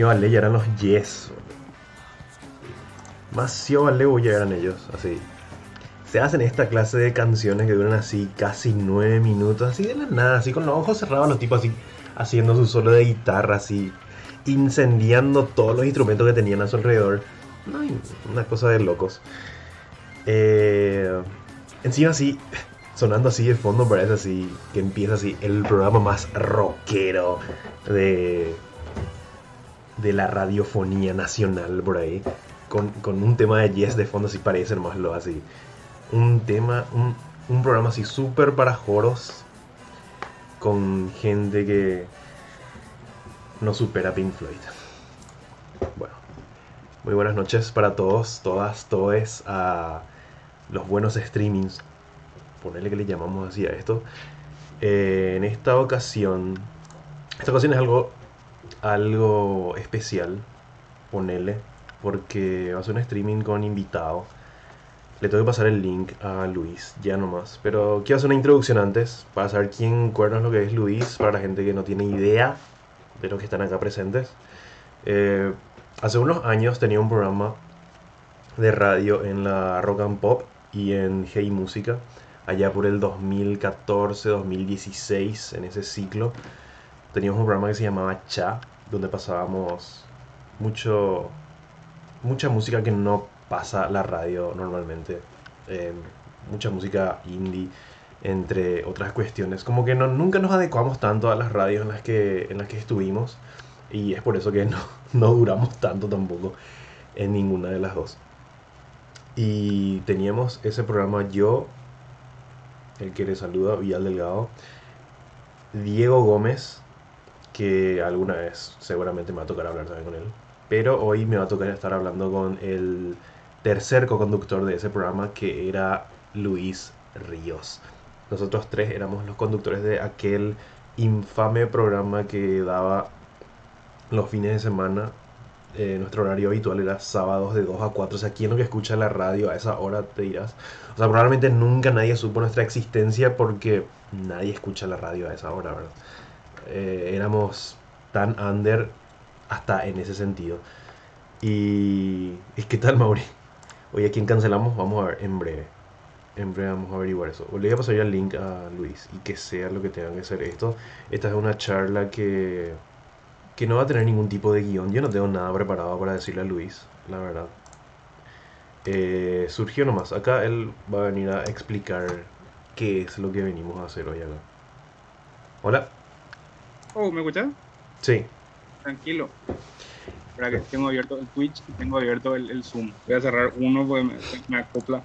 que vale eran los Yes. Demasiado vale eran ellos, así. Se hacen esta clase de canciones que duran así casi nueve minutos, así de la nada, así con los ojos cerrados, los tipos así haciendo su solo de guitarra, así incendiando todos los instrumentos que tenían a su alrededor. una cosa de locos. Eh, encima así, sonando así de fondo parece así que empieza así el programa más rockero de, de la radiofonía nacional por ahí. Con, un tema de Yes de fondo así parece más así. Un tema, un, un programa así súper para joros. Con gente que no supera Pink Floyd. Bueno, muy buenas noches para todos, todas, todes, a los buenos streamings. Ponerle que le llamamos así a esto. Eh, en esta ocasión, esta ocasión es algo, algo especial. Ponerle, porque va a ser un streaming con invitado. Le tengo que pasar el link a Luis, ya nomás. Pero quiero hacer una introducción antes, para saber quién es lo que es Luis, para la gente que no tiene idea de los que están acá presentes. Eh, hace unos años tenía un programa de radio en la Rock and Pop y en Hey Música, allá por el 2014-2016, en ese ciclo. Teníamos un programa que se llamaba Cha, donde pasábamos mucho, mucha música que no pasa la radio normalmente. Eh, mucha música indie entre otras cuestiones. Como que no, nunca nos adecuamos tanto a las radios en las que, en las que estuvimos y es por eso que no, no duramos tanto tampoco en ninguna de las dos. Y teníamos ese programa yo, el que le saluda, Vial Delgado, Diego Gómez, que alguna vez seguramente me va a tocar hablar también con él, pero hoy me va a tocar estar hablando con el tercer co-conductor de ese programa, que era Luis Ríos. Nosotros tres éramos los conductores de aquel infame programa que daba los fines de semana. Eh, nuestro horario habitual era sábados de 2 a 4. O sea, ¿quién lo que escucha la radio a esa hora te dirás? O sea, probablemente nunca nadie supo nuestra existencia porque nadie escucha la radio a esa hora, ¿verdad? Eh, éramos tan under hasta en ese sentido. Y... ¿Y qué tal, Mauri? Hoy a quién cancelamos, vamos a ver en breve en breve vamos a averiguar eso. Le voy a pasar ya el link a Luis y que sea lo que tengan que hacer esto. Esta es una charla que, que no va a tener ningún tipo de guion. Yo no tengo nada preparado para decirle a Luis, la verdad. Eh, surgió nomás. Acá él va a venir a explicar qué es lo que venimos a hacer hoy acá. Hola. Oh, ¿me escuchas? Sí. Tranquilo. Espera que tengo abierto el Twitch y tengo abierto el, Zoom. Voy a cerrar uno porque me, me acopla.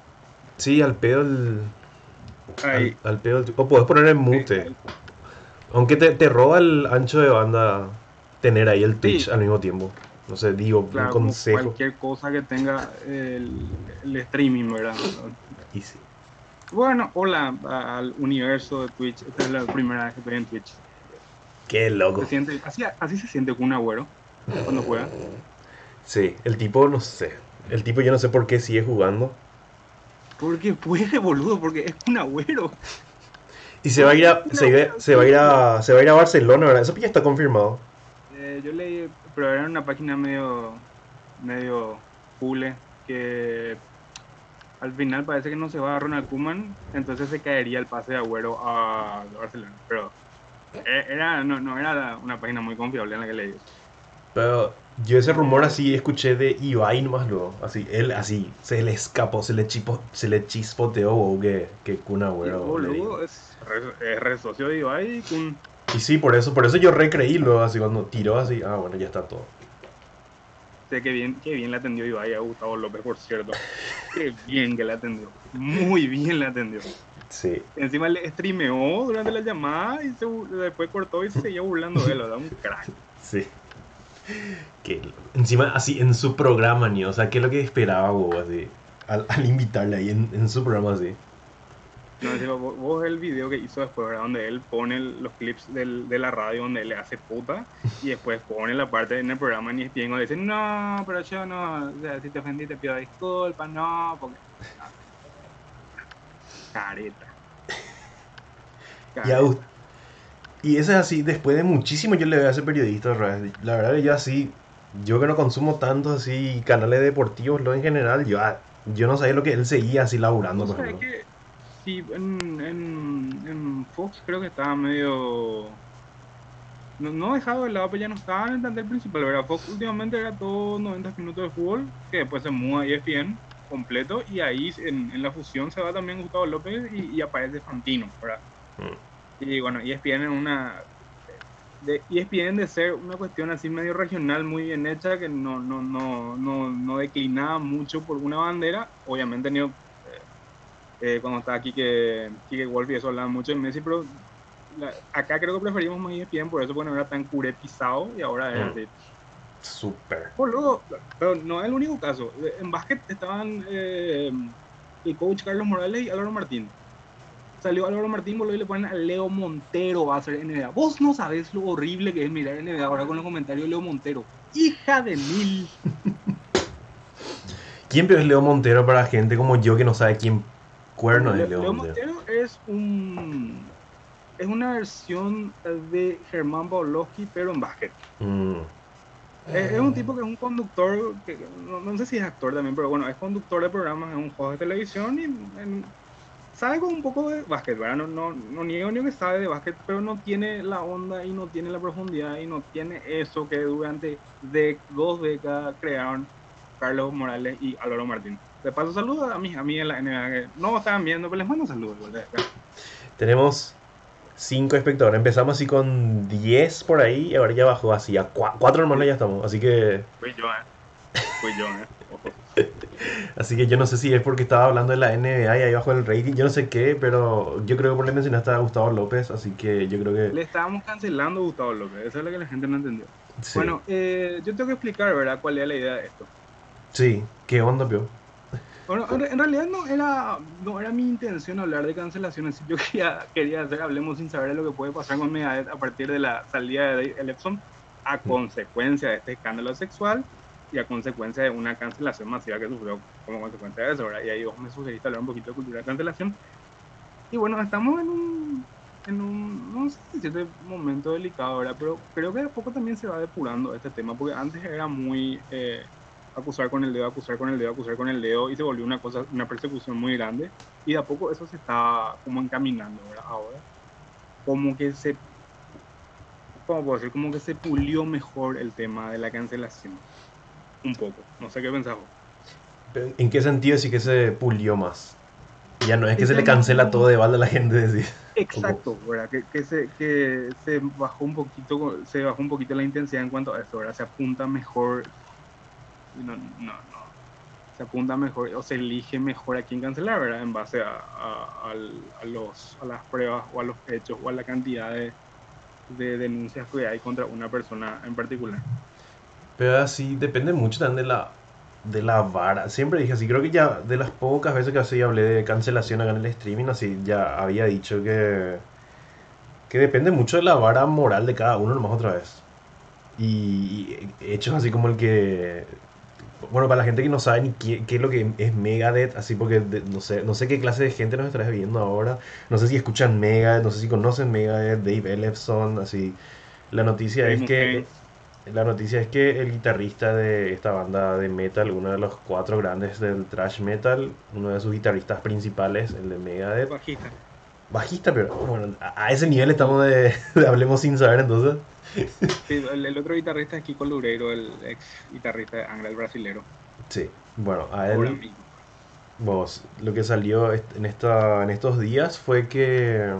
Sí, al pedo el. Al, pedo el. O puedes poner en mute. Aunque te, te, roba el ancho de banda tener ahí el Twitch al mismo tiempo. No sé, digo, un consejo. Cualquier cosa que tenga el, el streaming, ¿verdad? Y sí. Bueno, hola al universo de Twitch. Esta es la primera vez que estoy en Twitch. Qué loco. así, así se siente con un agüero cuando juega. Sí, el tipo, no sé. El tipo, yo no sé por qué sigue jugando. Porque puede, boludo, porque es un agüero. Y se va a ir a, se, va a ir a, se va a ir a Barcelona, ¿verdad? Eso ya está confirmado. Eh, yo leí, pero era una página medio, medio pule, que al final parece que no se va a Ronald Koeman, entonces se caería el pase de Agüero a Barcelona. Pero era, no, no era una página muy confiable en la que leí. Pero yo ese rumor así escuché de Ibai nomás luego. Así, él así, se le escapó, se le, chipo, se le chispoteó que, que Kun Agüero. es, re, socio de Ibai Kun. Y sí, por eso, por eso yo recreí luego, así cuando tiró así, ah bueno, ya está todo. Sé que bien, qué bien le atendió Ibai a Gustavo López, por cierto. qué bien que le atendió. Muy bien le atendió. Sí. Encima le streameó durante la llamada y después cortó y se seguía burlando de él, ¿verdad? Un crack. Sí que encima así en su programa, ni, o sea, ¿qué es lo que esperaba vos así? Al, invitarle ahí en, su programa así. No, vos, vos, el video que hizo después, ¿verdad? Donde él pone los clips del, de la radio donde él le hace puta y después pone la parte en el programa en ESPN donde dice, no, pero yo no, o sea, si te ofendí te pido disculpas, no, porque... Careta. Y eso es así, después de muchísimo yo le veo a ese periodista, la verdad que yo así yo que no consumo tanto así canales deportivos, lo en general, yo, ah, yo no sabía lo que él seguía así laburando. por ejemplo. que sí, en, en, en Fox creo que estaba medio no, no dejado de lado, pero ya no estaba en el plantel principal, ¿verdad? Fox últimamente era todo 90 minutos de fútbol, que después se muda a ESPN completo, y ahí en, en la fusión se va también Gustavo López y, y aparece Fantino, ¿verdad? Mm. Y bueno, ESPN en una... De, ESPN de ser una cuestión así medio regional muy bien hecha, que no, no, no, no, no declinaba mucho por una bandera, obviamente tenido eh, eh, cuando estaba aquí que Kike Wolf y eso hablaba mucho de Messi, pero acá creo que preferimos más ESPN por eso, porque no era tan curepizado y ahora es mm. así. Súper. luego, pero no es el único caso. En básquet estaban eh, el coach Carlos Morales y Álvaro Martín. Salió Álvaro Martín, y le ponen a Leo Montero va a ser NBA. Vos no sabés lo horrible que es mirar NBA ahora con los comentarios de Leo Montero. Hija de mil. ¿Quién es Leo Montero para gente como yo que no sabe quién cuerno es Leo, Leo Montero? es un es una versión de Germán Pavlovsky, pero en básquet. Mm. Es, un tipo que es un conductor, que no, sé si es actor también, pero bueno, es conductor de programas en un juego de televisión y sabe con un poco de básquet, ¿verdad? No, no, no niego ni que sabe de básquet, pero no tiene la onda y no tiene la profundidad y no tiene eso que durante de, dos décadas crearon Carlos Morales y Álvaro Martín. De paso, saludos a mí, a mí en la NBA que no estaban viendo, pero les mando saludos. Tenemos 5 espectadores. Empezamos así con 10 por ahí y ahora ya bajó así a 4 hermanos ya estamos. Así que. Fui yo, eh. Fui yo, eh. así que yo no sé si es porque estaba hablando de la NBA y ahí bajó el rating. Yo no sé qué, pero yo creo que por le mencionaste a Gustavo López. Así que yo creo que. Le estábamos cancelando a Gustavo López. Eso es lo que la gente no entendió. Bueno, eh, yo tengo que explicar, ¿verdad?, cuál es la idea de esto. Sí, ¿qué onda, Pio? Bueno, en realidad no era, no era mi intención hablar de cancelaciones. Yo quería, quería hacer, hablemos sin saber de lo que puede pasar con Megadeth a partir de la salida de Dave Ellefson a consecuencia de este escándalo sexual y a consecuencia de una cancelación masiva que sufrió como consecuencia de eso. Y ahí vos me sugeriste hablar un poquito de cultura de cancelación. Y bueno, estamos en un, en un no sé si este momento delicado ahora, pero creo que de a poco también se va depurando este tema, porque antes era muy... Eh, acusar con el dedo, acusar con el dedo, acusar con el dedo y se volvió una cosa, una persecución muy grande y de a poco eso se está como encaminando ahora. Como que se, ¿cómo puedo decir? Como que se pulió mejor el tema de la cancelación. Un poco, no sé qué pensás ¿En qué sentido sí que se pulió más? Ya no es que se le cancela todo de balde a la gente decir. Exacto, ¿verdad? Que, que, se, que se bajó un poquito, se bajó un poquito la intensidad en cuanto a eso, ¿verdad? Se apunta mejor no, no, se apunta mejor o se elige mejor a quién cancelar, ¿verdad? En base a, a, los, a las pruebas o a los hechos o a la cantidad de, de denuncias que hay contra una persona en particular. Pero así depende mucho también de la, de la vara. Siempre dije así, creo que ya de las pocas veces que así hablé de cancelación acá en el streaming, así ya había dicho que, que depende mucho de la vara moral de cada uno, nomás otra vez. Y, hechos así como el que bueno, para la gente que no sabe ni qué, es lo que es Megadeth, así porque no sé, no sé qué clase de gente nos estará viendo ahora. No sé si escuchan Megadeth, no sé si conocen Megadeth, Dave Ellefson, así. La noticia es que la noticia es que el guitarrista de esta banda de metal, uno de los cuatro grandes del thrash metal, uno de sus guitarristas principales, el de Megadeth. Bajista. Bajista, pero bueno, a, ese nivel estamos de, Hablemos sin saber entonces. El, otro guitarrista es Kiko Loureiro, el ex guitarrista de Angra, el brasilero. Sí, bueno, a él. Vos, lo que salió en, esta, en estos días fue que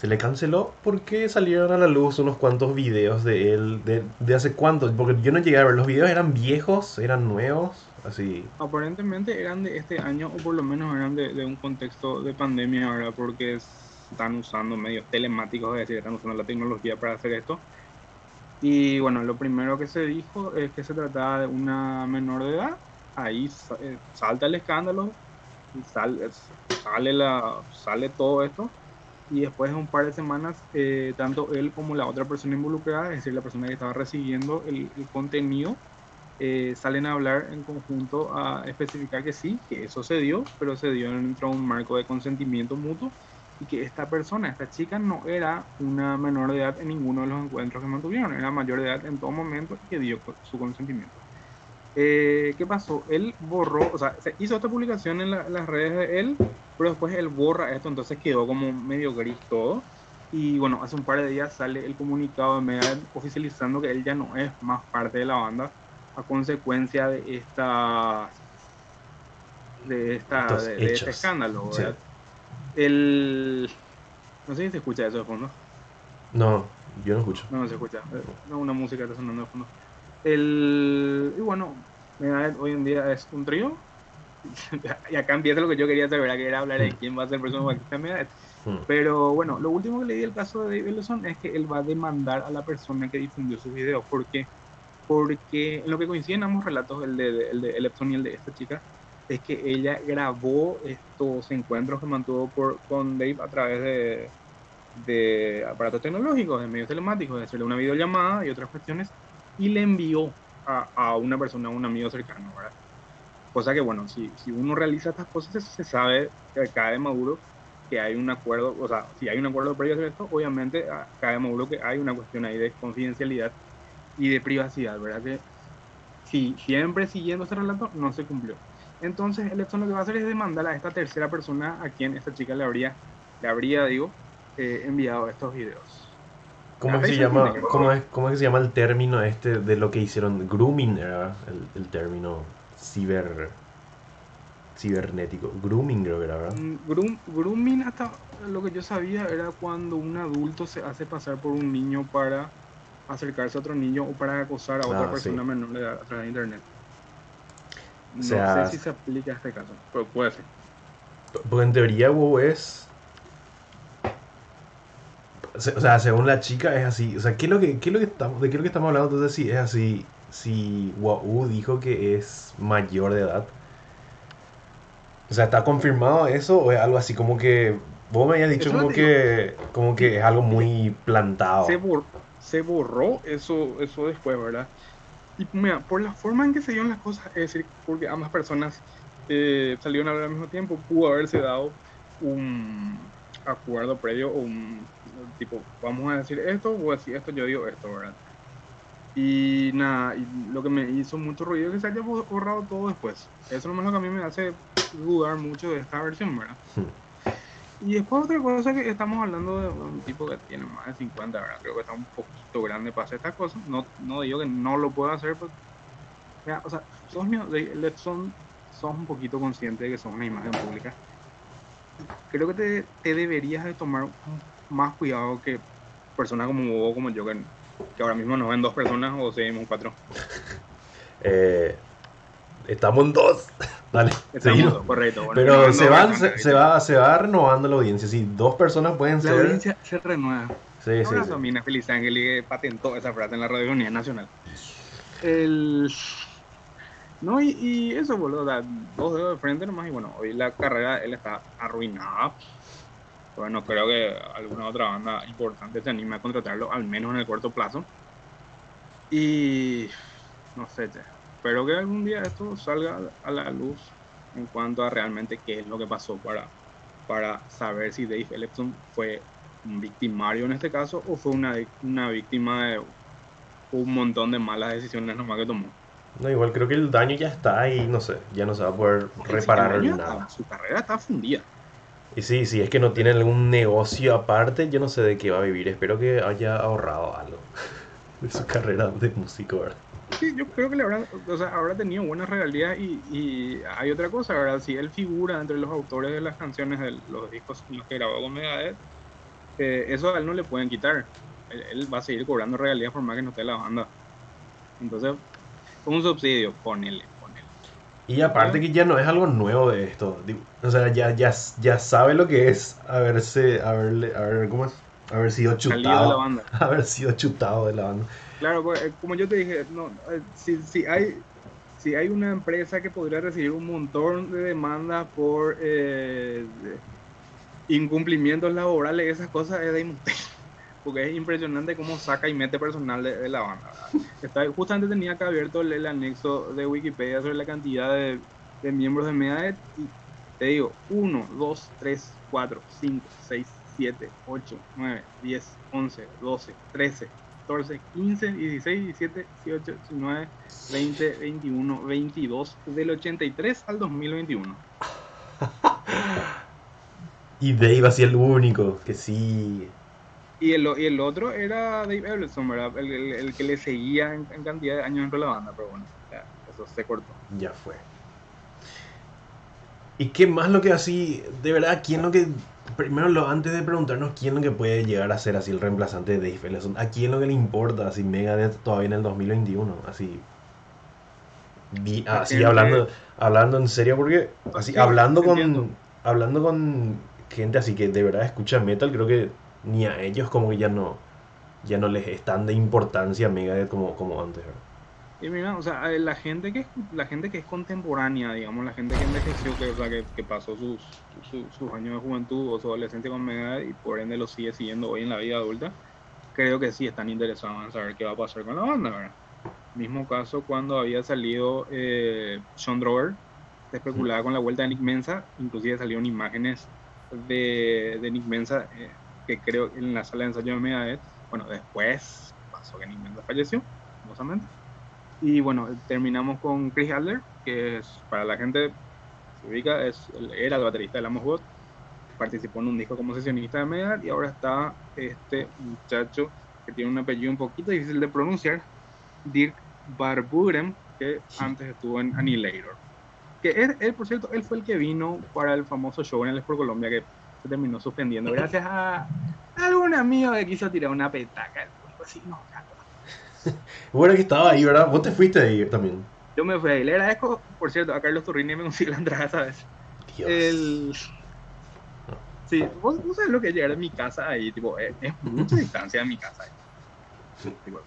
se le canceló porque salieron a la luz unos cuantos videos de él, de, de hace cuánto, porque yo no llegué a ver, los videos eran viejos, eran nuevos. Así. Aparentemente eran de este año o por lo menos eran de, un contexto de pandemia, ¿verdad? Porque están usando medios telemáticos, es decir, están usando la tecnología para hacer esto. Y bueno, lo primero que se dijo es que se trataba de una menor de edad. Ahí eh, salta el escándalo, sale, sale, la, sale todo esto. Y después de un par de semanas, eh, tanto él como la otra persona involucrada, es decir, la persona que estaba recibiendo el, el contenido, eh, salen a hablar en conjunto a especificar que sí, que eso se dio, pero se dio dentro de un marco de consentimiento mutuo y que esta persona, esta chica, no era una menor de edad en ninguno de los encuentros que mantuvieron, era mayor de edad en todo momento y que dio su consentimiento. Eh, ¿Qué pasó? Él borró, o sea, se hizo esta publicación en, las redes de él, pero después él borra esto, entonces quedó como medio gris todo. Y bueno, hace un par de días sale el comunicado de Megadeth oficializando que él ya no es más parte de la banda a consecuencia de esta de esta de, este escándalo. El no sé si se escucha eso de fondo. No, yo no escucho. No, no se escucha. No, una música está sonando de fondo. El, y bueno, hoy en día es un trío. y acá empieza lo que yo quería saber, que era hablar de mm. quién va a ser el próximo mm. Pero bueno, lo último que leí del caso de David Ellison es que él va a demandar a la persona que difundió sus videos. ¿Por qué? Porque en lo que coinciden ambos relatos, el de, el de Ellison y el de esta chica, es que ella grabó estos encuentros que mantuvo por, con Dave a través de, de aparatos tecnológicos, de medios telemáticos, de hacerle una videollamada y otras cuestiones y le envió a, a una persona, a un amigo cercano, ¿verdad? Cosa que, bueno, si, si uno realiza estas cosas, se sabe que cae Maduro que hay un acuerdo, o sea, si hay un acuerdo previo a esto, obviamente cae Maduro que hay una cuestión ahí de confidencialidad y de privacidad, ¿verdad? Que si siempre siguiendo ese relato no se cumplió. Entonces, el esto lo que va a hacer es demandar a esta tercera persona a quien esta chica le habría, le habría digo, eh, enviado estos videos. ¿Cómo, se llama, ¿cómo, es, ¿Cómo es que se llama el término este de lo que hicieron? Grooming era el, el término ciber cibernético. Grooming creo que era, ¿verdad? Mm, grooming hasta lo que yo sabía era cuando un adulto se hace pasar por un niño para acercarse a otro niño o para acosar a otra ah, persona menor de a través de internet. No sé si se aplica a este caso, pero puede ser. Porque en teoría WoW es o sea, según la chica es así. O sea, ¿qué es lo que, qué es lo que estamos, ¿de qué es lo que estamos hablando? Entonces, si es así, si Wau dijo que es mayor de edad. O sea, ¿está confirmado eso o es algo así como que vos me habías dicho como que como que es algo muy plantado? Se, se borró eso eso después, ¿verdad? Y mira, por la forma en que se dieron las cosas, es decir, porque ambas personas eh, salieron a hablar al mismo tiempo, pudo haberse dado un acuerdo previo o un tipo, vamos a decir esto o decir esto, yo digo esto, ¿verdad? Y nada, y lo que me hizo mucho ruido es que se haya borrado todo después. Eso es lo que a mí me hace dudar mucho de esta versión, ¿verdad? Hmm. Y después otra cosa que estamos hablando de un tipo que tiene más de 50, ¿verdad? Creo que está un poquito grande para hacer estas cosas. No, no digo que no lo pueda hacer, pero... o sea, son, son, son un poquito conscientes de que son una imagen pública. Creo que te, deberías de tomar más cuidado que personas como vos, como yo, que, ahora mismo nos ven dos personas o seguimos cuatro. eh, estamos en dos. Dale, seguimos. correcto. Pero se, van, se, va, se va renovando la audiencia. Si dos personas pueden ser. La audiencia se renueva. Sí, sí, sí. Mina Feliz Ángel patentó esa frase en la Radio Unidad Nacional. El. No, y, y eso, boludo, dos dedos de frente nomás. Y bueno, hoy la carrera él está arruinada bueno, creo que alguna otra banda importante se anime a contratarlo, al menos en el corto plazo. Y no sé, espero que algún día esto salga a la luz en cuanto a realmente qué es lo que pasó para, para saber si Dave Ellefson fue un victimario en este caso o fue una, una víctima de un montón de malas decisiones nomás que tomó. No, igual creo que el daño ya está y no sé, ya no se va a poder reparar nada. su carrera está fundida. Y sí, sí, es que no tiene algún negocio aparte, yo no sé de qué va a vivir. Espero que haya ahorrado algo de su carrera de músico, ¿verdad? Sí, yo creo que le habrá, o sea, habrá tenido buenas regalías y, y, hay otra cosa, ¿verdad? Si él figura entre los autores de las canciones de los discos los que grabó con Megadeth, eh, eso a él no le pueden quitar. Él, va a seguir cobrando regalías por más que no esté la banda. Entonces, un subsidio, ponele. Y aparte que ya no es algo nuevo de esto. O sea, ya, ya, ya sabe lo que es haberse, haberle, haber, ¿cómo es? haber sido chutado. Haber sido chutado de la banda. Claro, pues, eh, como yo te dije, no, eh, si, si, hay, si hay una empresa que podría recibir un montón de demandas por eh, incumplimientos laborales, esas cosas es de porque es impresionante cómo saca y mete personal de, la banda. Está, justamente tenía que abierto el, anexo de Wikipedia sobre la cantidad de, miembros de Megadeth Te digo, 1, 2, 3, 4, 5, 6, 7, 8, 9, 10, 11, 12, 13, 14, 15, 16, 17, 18, 19, 20, 21, 22, del 83 al 2021. y Dave así el único, que sí. Y el, y el otro era Dave Ellison, ¿verdad? El, el, el que le seguía en, en, cantidad de años entre la banda, pero bueno, ya, eso se cortó. Ya fue. ¿Y qué más lo que así, de verdad, quién lo que, primero lo, antes de preguntarnos quién lo que puede llegar a ser así el reemplazante de Dave Ellison, a quién lo que le importa así Megadeth todavía en el 2021, así, vi, así hablando, hablando en serio, porque así, Sí, hablando con, entiendo. hablando con gente así que de verdad escucha metal, creo que ni a ellos como que ya no, ya no les es tan de importancia Megadeth como, como antes, ¿verdad? Y mira, o sea, eh, la gente que es, la gente que es contemporánea, digamos, la gente que envejeció, que, o sea, que, que pasó sus, su- sus años de juventud o su adolescencia con Megadeth y por ende lo sigue siguiendo hoy en la vida adulta, creo que sí están interesados en saber qué va a pasar con la banda, ¿verdad? Mismo caso cuando había salido eh, Sean Drover, se especulaba con la vuelta de Nick Mensa, inclusive salieron imágenes de, de Nick Mensa, eh, que creo en la sala de ensayo de Megadeth, bueno, después pasó que Nick Mensa falleció, famosamente. Y bueno, terminamos con Chris Adler, que es, para la gente que se ubica, es, el- era el baterista de Amos God. Participó en un disco como sesionista de Megadeth y ahora está este muchacho que tiene un apellido un poquito difícil de pronunciar, Dirk Barburen, que antes estuvo en Annihilator. Que él, él, por cierto, él fue el que vino para el famoso show en el Expo Colombia que se terminó suspendiendo gracias a algún amigo que quiso tirar una petaca. Público así, no, Bueno, que estaba ahí, ¿verdad? Vos te fuiste ahí también. Yo me fui ahí. Le agradezco, por cierto, a Carlos Turrini me consiguió la entrada, ¿sabes? Dios. El... Sí, vos, vos sabés lo que es llegar a mi casa ahí, tipo, es, es mucha distancia de mi casa ahí. Tipo,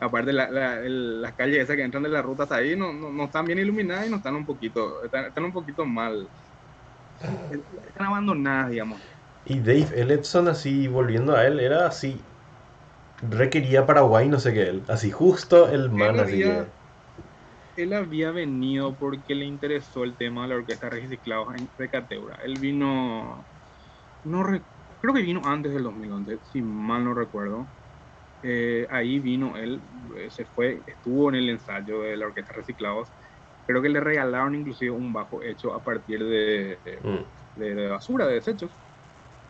aparte, la, la- el- las calles esas que entran de la ruta hasta ahí no, no, no están bien iluminadas y no están un poquito, están, están un poquito mal. Están abandonadas, digamos. Y Dave Ellison, así, volviendo a él, era así. Requería Paraguay, no sé qué él. Así, justo el man, Él así que. había- Él había venido porque le interesó el tema de la orquesta reciclados en de Cateura. Él vino, no re- creo que vino antes del 2011, si mal no recuerdo. Eh, ahí vino él, eh, se fue, estuvo en el ensayo de la orquesta reciclados. Creo que le regalaron inclusive un bajo hecho a partir de, de- Mm. de, basura, de desechos.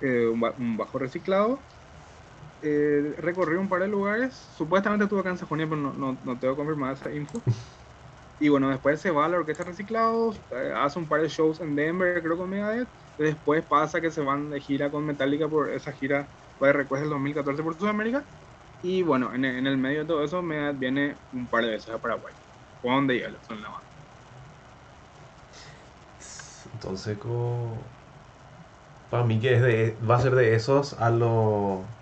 Eh, un bajo reciclado. Eh, recorrió un par de lugares. Supuestamente estuvo acá en Sajonia, pero no, no, no tengo confirmada esa info. Y bueno, después se va a la orquesta reciclados, eh, hace un par de shows en Denver, creo con Megadeth. Después pasa que se van de gira con Metallica por esa gira de Request del 2014 por Sudamérica. Y bueno, en, el- medio de todo eso, Megadeth viene un par de veces a Paraguay. Con de Ellison en la banda. Entonces, como. Para mí, que es de, va a ser de esos a lo.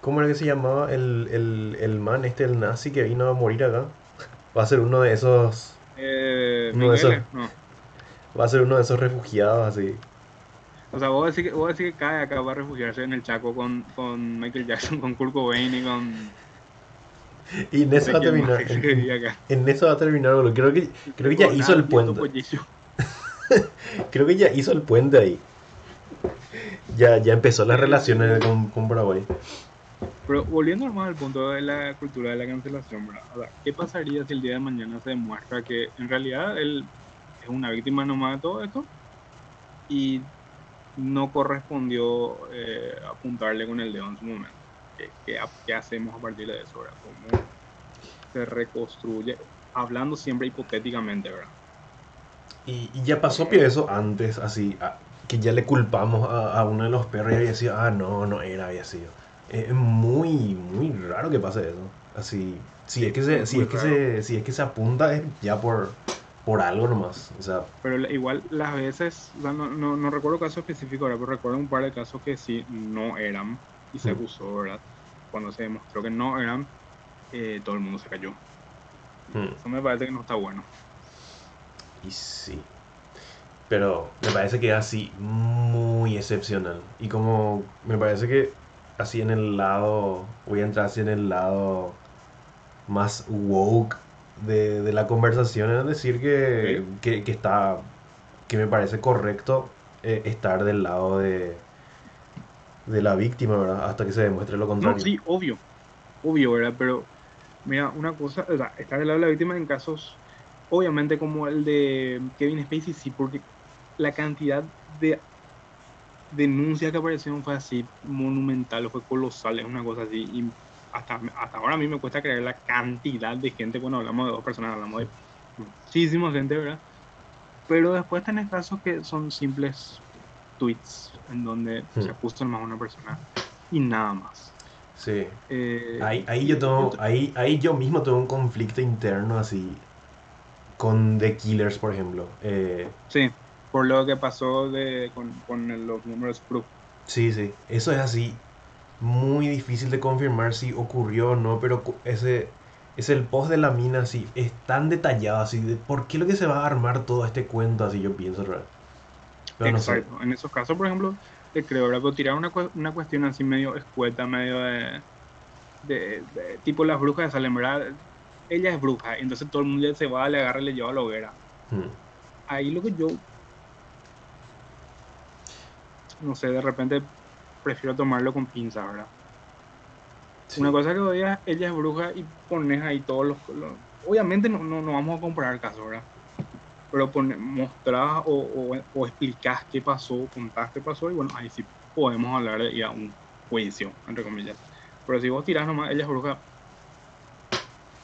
¿Cómo era que se llamaba el, el, el man este, el nazi que vino a morir acá? Va a ser uno de esos. Eh, No, eso- Mengele, no. Va a ser uno de esos refugiados así. O sea, vos decís que, vos decís que cae acá va a refugiarse en el Chaco con, con Michael Jackson, con Kurt Cobain y con... Y en eso va a terminar. En, eso va a terminar, boludo. Creo que, creo que ya hizo el puente. Creo que ya hizo el puente ahí. Ya, ya empezó las relaciones con, con Paraguay. Pero volviendo más al punto de la cultura de la cancelación, ¿verdad? O sea, ¿qué pasaría si el día de mañana se demuestra que en realidad él es una víctima nomás de todo esto y no correspondió eh, apuntarle con el dedo en su momento? ¿Qué, qué, qué hacemos a partir de eso, ¿verdad? ¿Cómo se reconstruye? Hablando siempre hipotéticamente, ¿verdad? Y, y ya pasó que eso antes, así, a- que ya le culpamos a, a uno de los perros y había sido, ah, no, no era, había sido. Es muy, muy raro que pase eso. Así, si es que se, si es que se, si es que se apunta es ya por, por algo nomás. O sea, Pero igual las veces, o sea, no, no, no recuerdo caso específico ahora, pero recuerdo un par de casos que sí no eran y se acusó, ¿verdad? Cuando se demostró que no eran, eh, todo el mundo se cayó. Eso me parece que no está bueno. y sí. Pero me parece que es así muy excepcional. Y como me parece que así en el lado, voy a entrar así en el lado más woke de, de la conversación, es decir que, que está que me parece correcto eh, estar del lado de, de la víctima, ¿verdad? Hasta que se demuestre lo contrario. No, sí, obvio, obvio, ¿verdad? Pero, mira, una cosa, o sea, estar del lado de la víctima en casos, obviamente como el de Kevin Spacey, sí, porque la cantidad de denuncias que aparecieron fue así monumental, fue colosal, es una cosa así. Y hasta, hasta ahora a mí me cuesta creer la cantidad de gente cuando hablamos de dos personas, hablamos de muchísima gente, ¿verdad? Pero después tenés casos que son simples tweets en donde Hmm. se acusa más a una persona y nada más. Sí. Eh, Ahí, ahí yo tengo, ahí, ahí yo mismo tengo un conflicto interno así con The Killers, por ejemplo. Eh, Sí, por lo que pasó de, con, con los números proof. sí, sí, eso es así muy difícil de confirmar si ocurrió o no, pero ese es el post de la mina así, es tan detallado así, de por qué lo que se va a armar todo este cuento así, yo pienso, ¿verdad? Pero no sé. Exacto. En esos casos, por ejemplo, te creo, ¿verdad? Pero tirar una, una cuestión así medio escueta, medio de, de- de- tipo las brujas de Salem, ¿verdad? Ella es bruja, entonces todo el mundo se va, le agarra y le lleva a la hoguera. Hmm. Ahí lo que yo, no sé, de repente prefiero tomarlo con pinzas, ¿verdad? Sí. Una cosa que odias, ella es bruja y pones ahí todos los... los- obviamente no, no, no vamos a comparar el caso, ¿verdad? Pero pone, mostrás o, o, o explicás qué pasó, contás qué pasó y bueno, ahí sí podemos hablar de ya un juicio, entre comillas. Pero si vos tirás nomás, ella es bruja,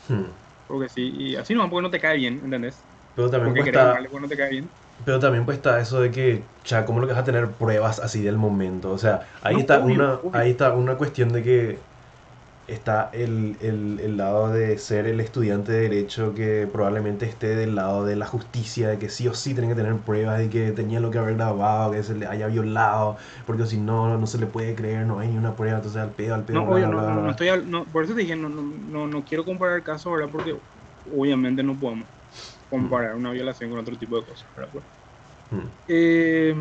Hmm. porque sí, y así nomás porque no te cae bien, ¿entendés? Pero también Porque querés porque no te cae bien. Pero también pues está eso de que, ya, ¿cómo lo que vas a tener pruebas así del momento? O sea, ahí No, está obvio, una, obvio. ahí está una cuestión de que está el, el, el lado de ser el estudiante de derecho que probablemente esté del lado de la justicia, de que sí o sí tienen que tener pruebas de que tenía lo que haber grabado, que se le haya violado, porque si no, no se le puede creer, no hay ni una prueba, entonces al pedo, al pedo, No, bla, obvio, bla, no, bla, no, no estoy al- no, por eso te dije, no, no, no, no quiero comparar el caso, ¿verdad? Porque obviamente no podemos comparar una violación con otro tipo de cosas, Hmm. eh,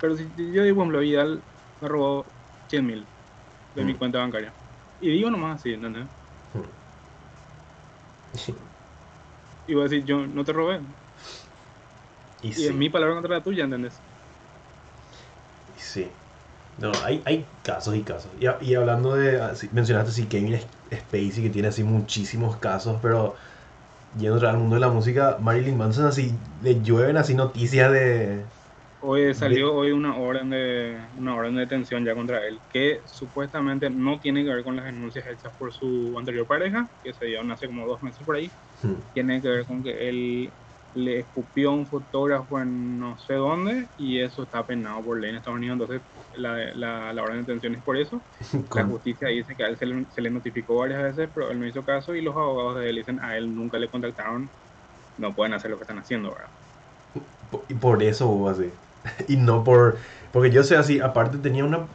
pero si yo digo, ejemplo, Vidal me robó 100 mil de mi Mm. cuenta bancaria. Y digo nomás así, ¿entendés? Y voy a decir, yo no te robé. Y Y sí. es mi palabra contra la tuya, ¿entendés? Sí. No, hay, hay casos y casos. Y, y hablando de, así, mencionaste sí Kevin Spacey, que tiene así muchísimos casos, pero yendo al mundo de la música, Marilyn Manson así, le llueven así noticias de... Hoy salió hoy una orden de una orden de detención ya contra él, que supuestamente no tiene que ver con las denuncias hechas por su anterior pareja, que se dieron hace como dos meses por ahí. Hmm, Tiene que ver con que él le escupió a un fotógrafo en no sé dónde y eso está penado por ley en Estados Unidos. Entonces, la, la, la orden de detención es por eso. La justicia dice que a él se le, se le notificó varias veces, pero él no hizo caso y los abogados de él dicen a él nunca le contactaron, no pueden hacer lo que están haciendo, ¿verdad? y por eso hubo así. Y no por... Porque yo sé así, aparte tenía una...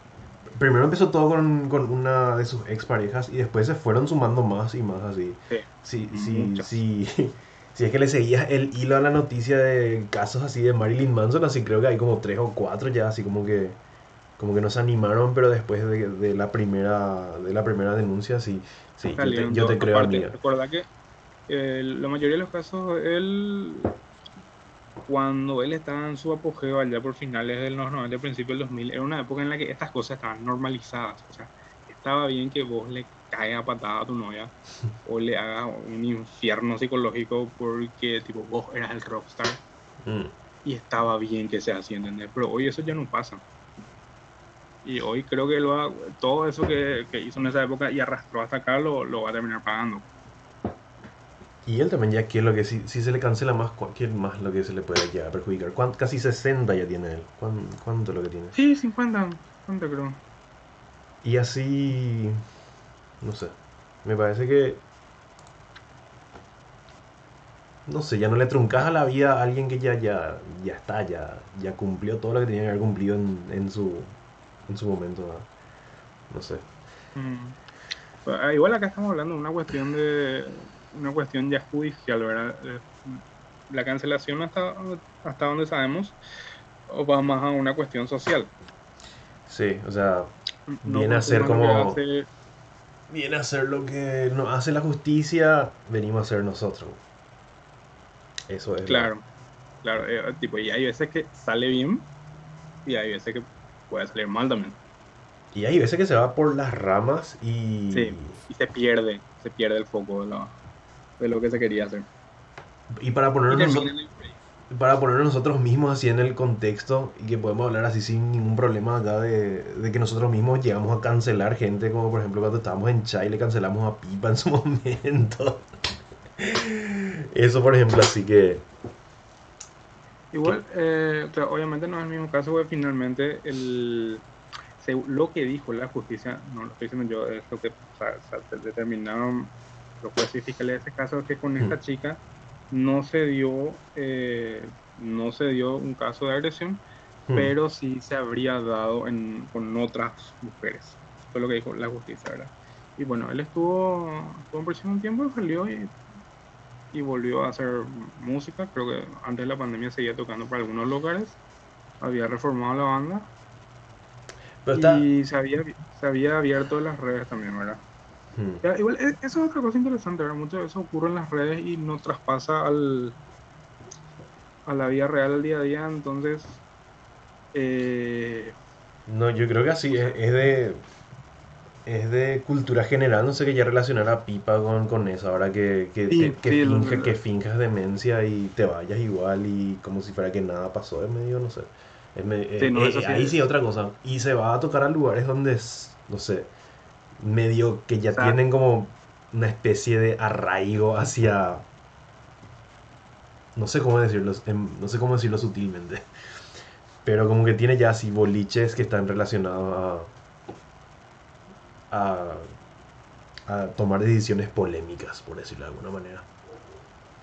Primero empezó todo con, con una de sus exparejas y después se fueron sumando más y más así. Sí. Sí, sí. Si es que le seguías el hilo a la noticia de casos así de Marilyn Manson, así creo que hay como tres o cuatro ya, así como que como que no se animaron, pero después de, de la primera de la primera denuncia, sí, sí, yo te, yo creo Aparte, amiga. Recuerda que eh, la mayoría de los casos, él, cuando él estaba en su apogeo allá por finales de los 90, principios del 2000, era una época en la que estas cosas estaban normalizadas. O sea, estaba bien que vos le caigas a patada a tu novia o le hagas un infierno psicológico porque tipo vos eras el rockstar Mm, y estaba bien que sea así, ¿entendés? Pero hoy eso ya no pasa. Y hoy creo que lo ha- todo eso que, que hizo en esa época y arrastró hasta acá lo, lo va a terminar pagando. Y él también ya quiere lo que si, si se le cancela más, cualquier más lo que se le puede llegar a perjudicar. ¿Cuán- casi 60 ya tiene él. ¿Cuán- ¿Cuánto es lo que tiene? Sí, 50, 50 creo. Y así, no sé, me parece que, no sé, ya no le truncas a la vida a alguien que ya, ya, ya está, ya, ya cumplió todo lo que tenía que haber cumplido en, en su, en su momento, ¿verdad? no sé. Mm. Pero, ah, igual acá estamos hablando de una cuestión de una cuestión ya judicial, ¿verdad? Eh, La cancelación hasta, hasta donde sabemos o va más a una cuestión social. Sí, o sea, No Viene a ser como- que hace- viene a ser lo que nos hace la justicia, venimos a hacer nosotros. Eso es. la- Claro. Claro, eh, tipo, y hay veces que sale bien y hay veces que puede salir mal también. Y hay veces que se va por las ramas y... Sí, y se pierde, se pierde el foco de lo, de lo que se quería hacer. Y para Y ponernos, termina para ponernos nosotros mismos así en el contexto y que podemos hablar así sin ningún problema acá de, de que nosotros mismos llegamos a cancelar gente, como por ejemplo cuando estábamos en Chai le cancelamos a Pipa en su momento. Eso por ejemplo, así que... Igual, eh, o sea, obviamente no es el mismo caso, porque finalmente el, lo que dijo la justicia, no lo estoy diciendo yo, es lo que o sea, determinaron los jueces y fiscales de ese caso, que con esta Mm. chica no se dio, eh, no se dio un caso de agresión, hmm, pero sí se habría dado en, con otras mujeres. Fue lo que dijo la justicia, ¿verdad? Y bueno, él estuvo, estuvo en prisión un tiempo y salió y, y volvió a hacer música. Creo que antes de la pandemia seguía tocando para algunos lugares. Había reformado la banda Pero está... y se había, se había abierto las redes también, ¿verdad? Hmm. Ya, igual, e- eso es otra cosa interesante, ¿verdad? Mucho de eso ocurre en las redes y no traspasa al, a la vida real, al día a día. Entonces, eh, No, yo creo que así es, es de es de cultura general, no sé qué ya relacionar a Pipa con, con eso, ahora que, que, Sí, que, sí, finja- que finjas demencia y te vayas igual y como si fuera que nada pasó, es medio, no sé. Es me- Sí, eh, no, eh, eso sí ahí es- sí otra cosa. Y se va a tocar a lugares donde, no sé, medio que ya O sea- tienen como una especie de arraigo hacia... No sé cómo decirlo, em, no sé cómo decirlo sutilmente. Pero como que tiene ya así boliches que están relacionados a, a, a tomar decisiones polémicas, por decirlo de alguna manera.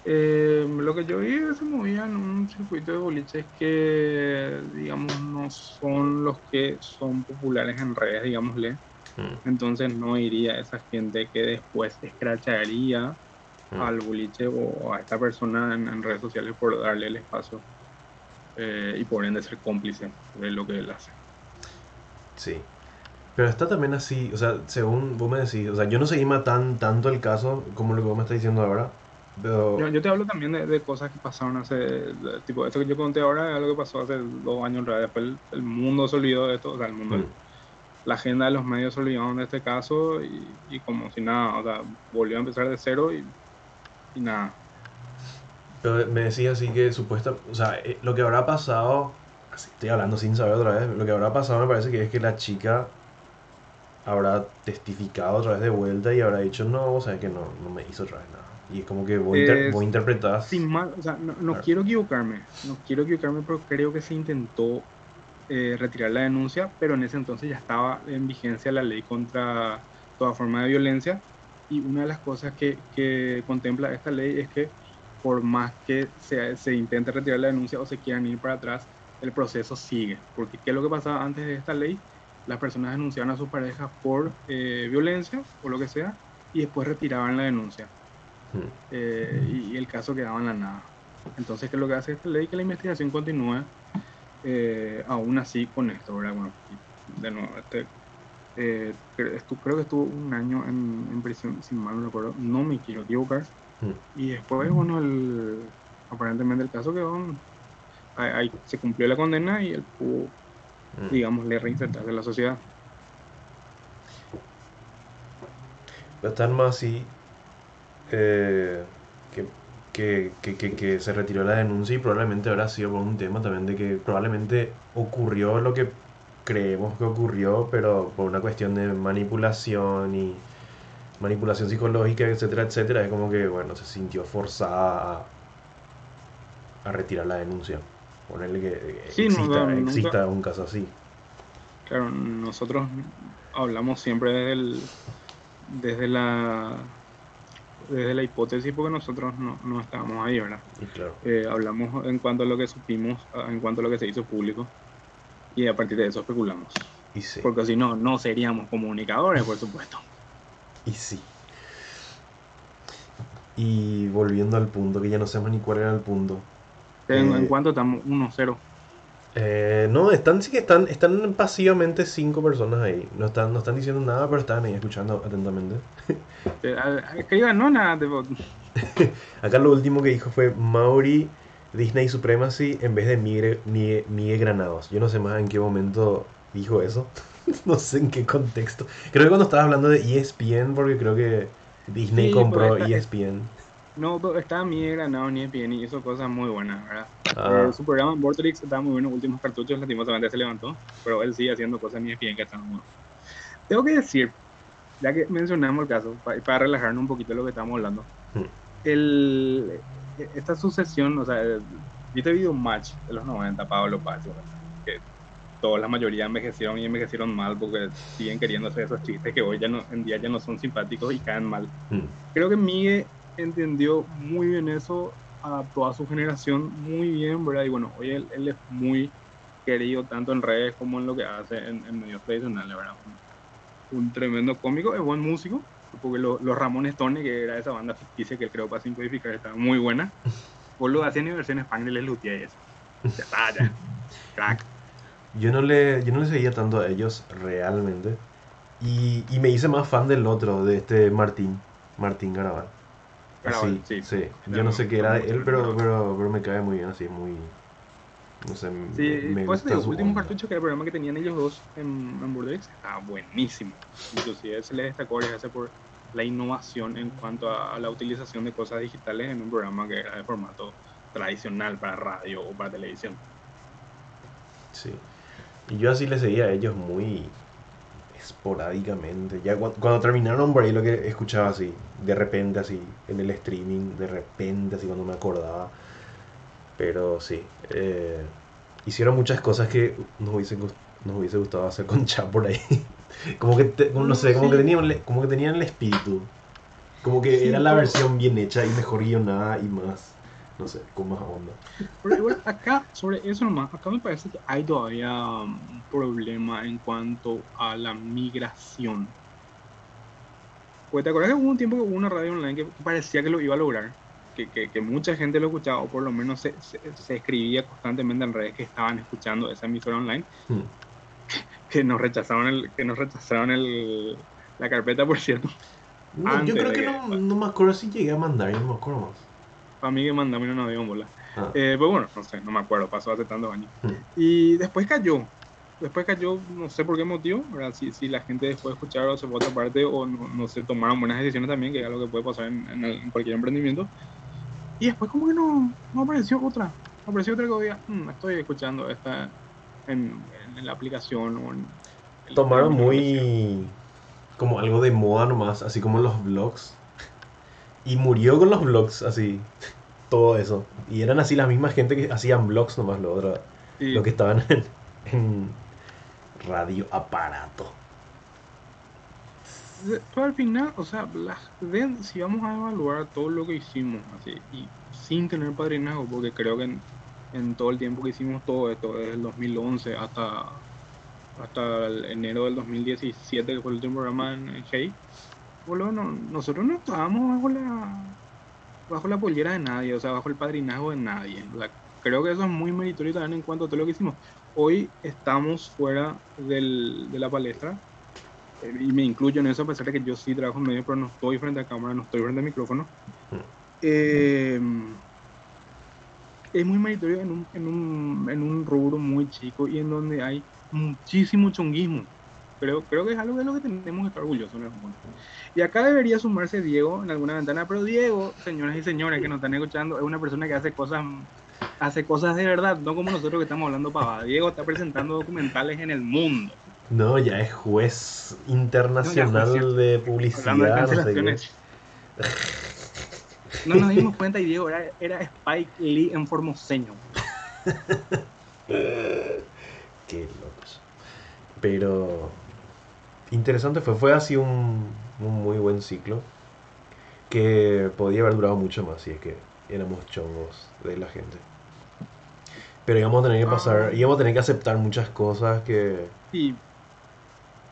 Eh, lo que yo vi se movía en un circuito de boliches que, digamos, no son los que son populares en redes, digámosle. Mm, Entonces no iría esa gente que después escracharía mm. al boliche o a esta persona en, en redes sociales por darle el espacio eh, y por ende ser cómplice de lo que él hace. Sí. Pero está también así, o sea, según vos me decís, o sea, yo no seguí tan, tanto el caso como lo que vos me estás diciendo ahora, pero... Yo, yo te hablo también de, de cosas que pasaron hace, de- tipo, esto que yo conté ahora es algo que pasó hace dos años en realidad. Después el, el mundo se olvidó de esto, o sea, el mundo, Mm, la agenda de los medios se olvidaron de este caso y, y como si nada, o sea, volvió a empezar de cero y, y nada. Pero me decís así que supuesta, o sea, eh, lo que habrá pasado, así estoy hablando sin saber otra vez, lo que habrá pasado me parece que es que la chica habrá testificado otra vez de vuelta y habrá dicho, no, o sea, que no, no me hizo otra vez nada. Y es como que vos, inter- vos interpretás... Sin mal, o sea, no, quiero equivocarme, no quiero equivocarme, pero creo que se intentó eh, retirar la denuncia, pero en ese entonces ya estaba en vigencia la ley contra toda forma de violencia y una de las cosas que, que contempla esta ley es que por más que se, se intente retirar la denuncia o se quieran ir para atrás, el proceso sigue, porque ¿qué es lo que pasaba antes de esta ley? Las personas denunciaban a sus parejas por eh, violencia o lo que sea y después retiraban la denuncia Mm, eh, y, y el caso quedaba en la nada. Entonces, ¿qué es lo que hace esta ley? Que la investigación continúe eh, aún así con esto, ¿verdad? Bueno, de nuevo, este, eh, creo que estuvo un año en, en prisión, si mal no recuerdo, no me quiero equivocar. mm. Y después, bueno, el, aparentemente el caso quedó, ahí, ahí se cumplió la condena y él pudo, Mm. digamos, le reinsertarse en la sociedad. Están más así eh, que, que, que, que, que se retiró la denuncia y probablemente habrá sido por un tema también de que probablemente ocurrió lo que creemos que ocurrió, pero por una cuestión de manipulación y manipulación psicológica, etcétera, etcétera, es como que, bueno, se sintió forzada a, a retirar la denuncia. Ponerle que eh, Sí, no, exista, no, exista un caso así. Claro, nosotros hablamos siempre desde el, desde la desde la hipótesis porque nosotros no, no estábamos ahí, ¿verdad? Claro, Eh, hablamos en cuanto a lo que supimos, a- en cuanto a lo que se hizo público y a partir de eso especulamos. y sí. Porque si no, no seríamos comunicadores, por supuesto. Y sí. Y volviendo al punto, que ya no sabemos ni cuál era el punto. En, Eh, en cuanto estamos 1-0. Eh, no, están, sí que están, están pasivamente cinco personas ahí. No están, no están diciendo nada, pero están ahí escuchando atentamente. Eh, Escriban, no nada, tipo, Acá lo último que dijo fue Mauri Disney Supremacy en vez de Miguel, Miguel Granados. Yo no sé más en qué momento dijo eso. no sé en qué contexto. Creo que cuando estaba hablando de ESPN, porque creo que Disney compró ESPN. No, estaba Miguel Granado en ESPN y hizo cosas muy buenas, ¿verdad? Ah. Eh, su programa en estaba muy bueno, últimos cartuchos lastimosamente se levantó, pero él sigue haciendo cosas en ESPN que están muy buenas. Tengo que decir, ya que mencionamos el caso, para, relajarnos un poquito de lo que estamos hablando, hmm. el, esta sucesión, o sea, viste video match de los 90, Pablo Pacho, que toda la mayoría envejecieron y envejecieron mal porque siguen queriendo hacer esos chistes que hoy ya no, en día ya no son simpáticos y caen mal. Hmm. Creo que Miguel entendió muy bien eso, a toda su generación muy bien, ¿verdad? Y bueno, hoy él, él es muy querido tanto en redes como en lo que hace en, en medios tradicionales, ¿verdad? un tremendo cómico, es buen músico, porque los Ramones Tone, que era esa banda ficticia que él creó para simplificar, estaba muy buena. Vos lo hacían en versiones y les lutea y eso. Ya está, ya. Crack. Yo no, le, yo no le seguía tanto a ellos realmente. Y, y me hice más fan del otro, de este Martín, Martín Garabal. Sí, sí. Yo no sé qué era de él, pero, pero, pero me cae muy bien, así, muy, no sé, sí, me pues el último cartucho que era el programa que tenían ellos dos en, en Burdex estaba buenísimo. Inclusive se le destacó gracias por la innovación en cuanto a, la utilización de cosas digitales en un programa que era de formato tradicional para radio o para televisión. Sí. Y yo así le seguía a ellos muy esporádicamente. Ya cuando, terminaron por ahí lo que escuchaba así, de repente así, en el streaming, de repente así cuando me acordaba pero sí, eh, hicieron muchas cosas que nos hubiese, nos hubiese gustado hacer con Chat por ahí. como que, no sé, como, que tenían, como que tenían el espíritu. Como que era la versión bien hecha y mejor guionada y más, no sé, con más onda. Pero igual acá, sobre eso nomás, acá me parece que hay todavía un problema en cuanto a la migración. Pues te acuerdas que hubo un tiempo que hubo una radio online que parecía que lo iba a lograr que, mucha gente lo escuchaba, o por lo menos se, se, escribía constantemente en redes que estaban escuchando esa emisora online, hmm. que nos rechazaron el, que nos rechazaron el, la carpeta, por cierto. yo creo que, no, no, me acuerdo si llegué a mandar, no me acuerdo más. A mí que mandamos no dio bola. Ah. Eh, pues bueno, no sé, no me acuerdo, pasó hace tantos años. Hmm. Y después cayó, después cayó, no sé por qué motivo, ¿verdad? Si, si la gente después de escuchar o se fue a otra parte o no, no, se tomaron buenas decisiones también, que es algo que puede pasar en, en cualquier emprendimiento, y después como que no, no apareció otra. Apareció otra que diga, mm, estoy escuchando esta en, en, la aplicación o en... Tomaron muy... como algo de moda nomás, así como los vlogs. Y murió con los vlogs, así. Todo eso. Y eran así las mismas gente que hacían vlogs nomás, lo otro. Lo que estaban en, en radio aparato pero al final, o sea, ven, si vamos a evaluar todo lo que hicimos, así, y sin tener padrinazgo, porque creo que en, todo el tiempo que hicimos todo esto, desde el 2011 hasta, hasta el enero del 2017, que fue el último programa en, Hey, bueno, nosotros no estábamos bajo la, bajo la pollera de nadie, o sea, bajo el padrinazgo de nadie. creo que eso es muy meritorio también en cuanto a todo lo que hicimos. Hoy estamos fuera del, de la palestra y me incluyo en eso a pesar de que yo sí trabajo en medio, pero no estoy frente a cámara, no estoy frente al micrófono. Mm. Eh, es muy meritorio en un, en, un, en un rubro muy chico y en donde hay muchísimo chonguismo. Creo, creo que es algo de lo que tenemos que estar orgullosos. Y acá debería sumarse Diego en alguna ventana, pero Diego, señoras y señores que nos están escuchando, es una persona que hace cosas hace cosas de verdad, no como nosotros que estamos hablando para Diego está presentando documentales en el mundo. No, ya es juez internacional de publicidad. No, nos dimos cuenta y Diego era, era Spike Lee en formoseño. Qué locos. Pero interesante fue, fue así un, un, muy buen ciclo que podía haber durado mucho más si es que éramos chongos de la gente. Pero íbamos a tener que pasar, ah. íbamos a tener que aceptar muchas cosas que... Sí,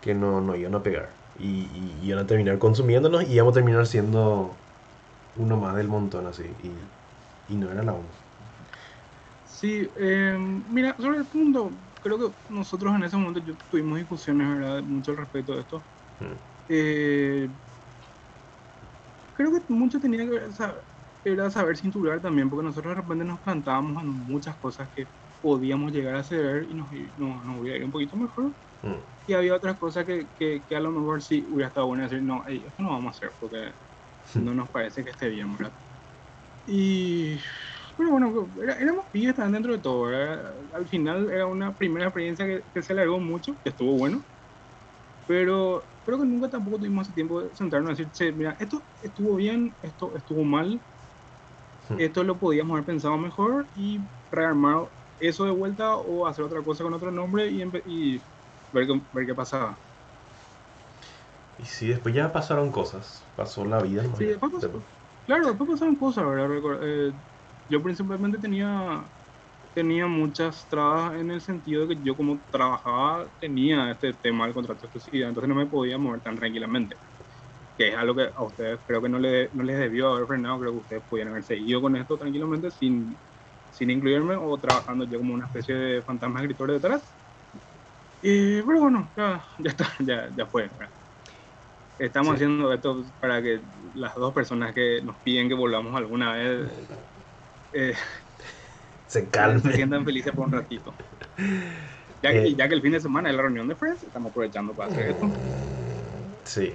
que no, no iban a pegar. Y, y, iban a terminar consumiéndonos y íbamos a terminar siendo uno más del montón así. Y, y no era la uno. Sí, eh, mira, sobre el punto, creo que nosotros en ese momento yo, tuvimos discusiones, ¿verdad? Mucho al respecto de esto. Mm. Eh, creo que mucho tenía que ver, era saber cinturar también, porque nosotros de repente nos plantábamos en muchas cosas que podíamos llegar a ceder y nos, nos hubiera ido un poquito mejor. Mm. Y había otras cosas que, que, que, a lo mejor sí hubiera estado bueno decir, no, esto no vamos a hacer porque no nos parece que esté bien, ¿verdad? Y pero bueno, éramos pibes también dentro de todo. Al final era una primera experiencia que, que se alargó mucho, que estuvo bueno. Pero creo que nunca tampoco tuvimos ese tiempo de sentarnos y decir, mira, esto estuvo bien, esto estuvo mal, hmm. esto lo podíamos haber pensado mejor y rearmar eso de vuelta o hacer otra cosa con otro nombre y, y ver, ver qué pasaba. Y sí, después ya pasaron cosas, pasó la vida. Sí, después pasó, claro, después pasaron cosas, ¿verdad? Eh, yo principalmente tenía tenía muchas trabas en el sentido de que yo como trabajaba tenía este tema del contrato de exclusividad, entonces no me podía mover tan tranquilamente. Que es algo que a ustedes creo que no, le, no les debió haber frenado, creo que ustedes pudieran haber seguido con esto tranquilamente sin, sin incluirme o trabajando yo como una especie de fantasma escritor detrás. Y, pero bueno, ya, ya está, ya, ya fue. Estamos haciendo esto para que las dos personas que nos piden que volvamos alguna vez eh, se calmen. Se sientan felices por un ratito. Ya que, eh. ya que el fin de semana es la reunión de Friends, estamos aprovechando para hacer esto. Sí.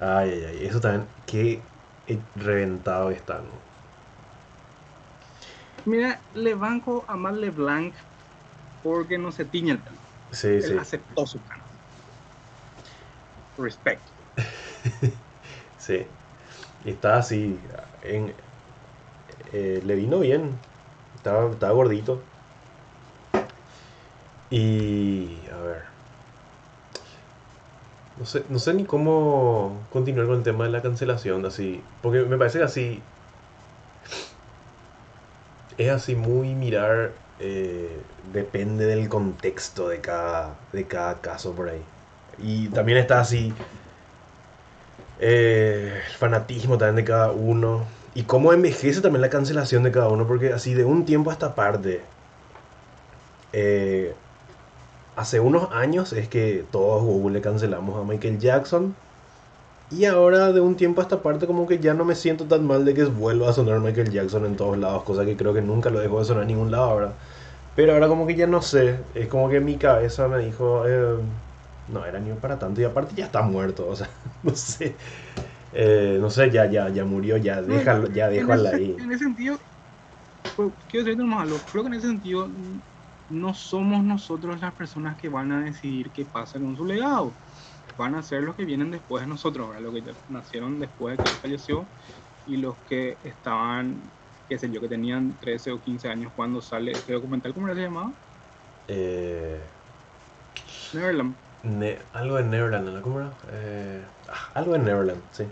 Ay, ay, ay. Eso también, qué reventado está, Mira, le banco a Matt LeBlanc porque no se tiñe el pelo. Sí, Él sí. aceptó su plan. Respect. sí. Está así. En, eh, le vino bien estaba, gordito. Y. A ver. No sé, no sé ni cómo continuar con el tema de la cancelación, así. Porque me parece que así. Es así muy mirar. Eh, depende del contexto de cada, de cada caso por ahí. Y también está así. Eh, el fanatismo también de cada uno y cómo envejece también la cancelación de cada uno, porque así de un tiempo a esta parte, eh, hace unos años es que todos Google le cancelamos a Michael Jackson. Y ahora de un tiempo a esta parte como que ya no me siento tan mal de que vuelva a sonar Michael Jackson en todos lados, cosa que creo que nunca lo dejó de sonar en ningún lado ahora. Pero ahora como que ya no sé, es como que mi cabeza me dijo, eh, no era ni para tanto y aparte ya está muerto, o sea, no sé. Eh, no sé, ya, ya, ya murió, ya déjalo, ya déjalo ahí. En ese sentido, pues, quiero decirte más algo, creo que en ese sentido no somos nosotros las personas que van a decidir qué pasa con su legado. Van a ser los que vienen después de nosotros, los que nacieron después de que falleció y los que estaban, qué sé yo, que tenían 13 o 15 años cuando sale este documental, ¿cómo era se llamaba? Eh... Neverland. algo de Neverland, ¿no? ¿Cómo era? Eh... Ah, algo en Neverland, sí.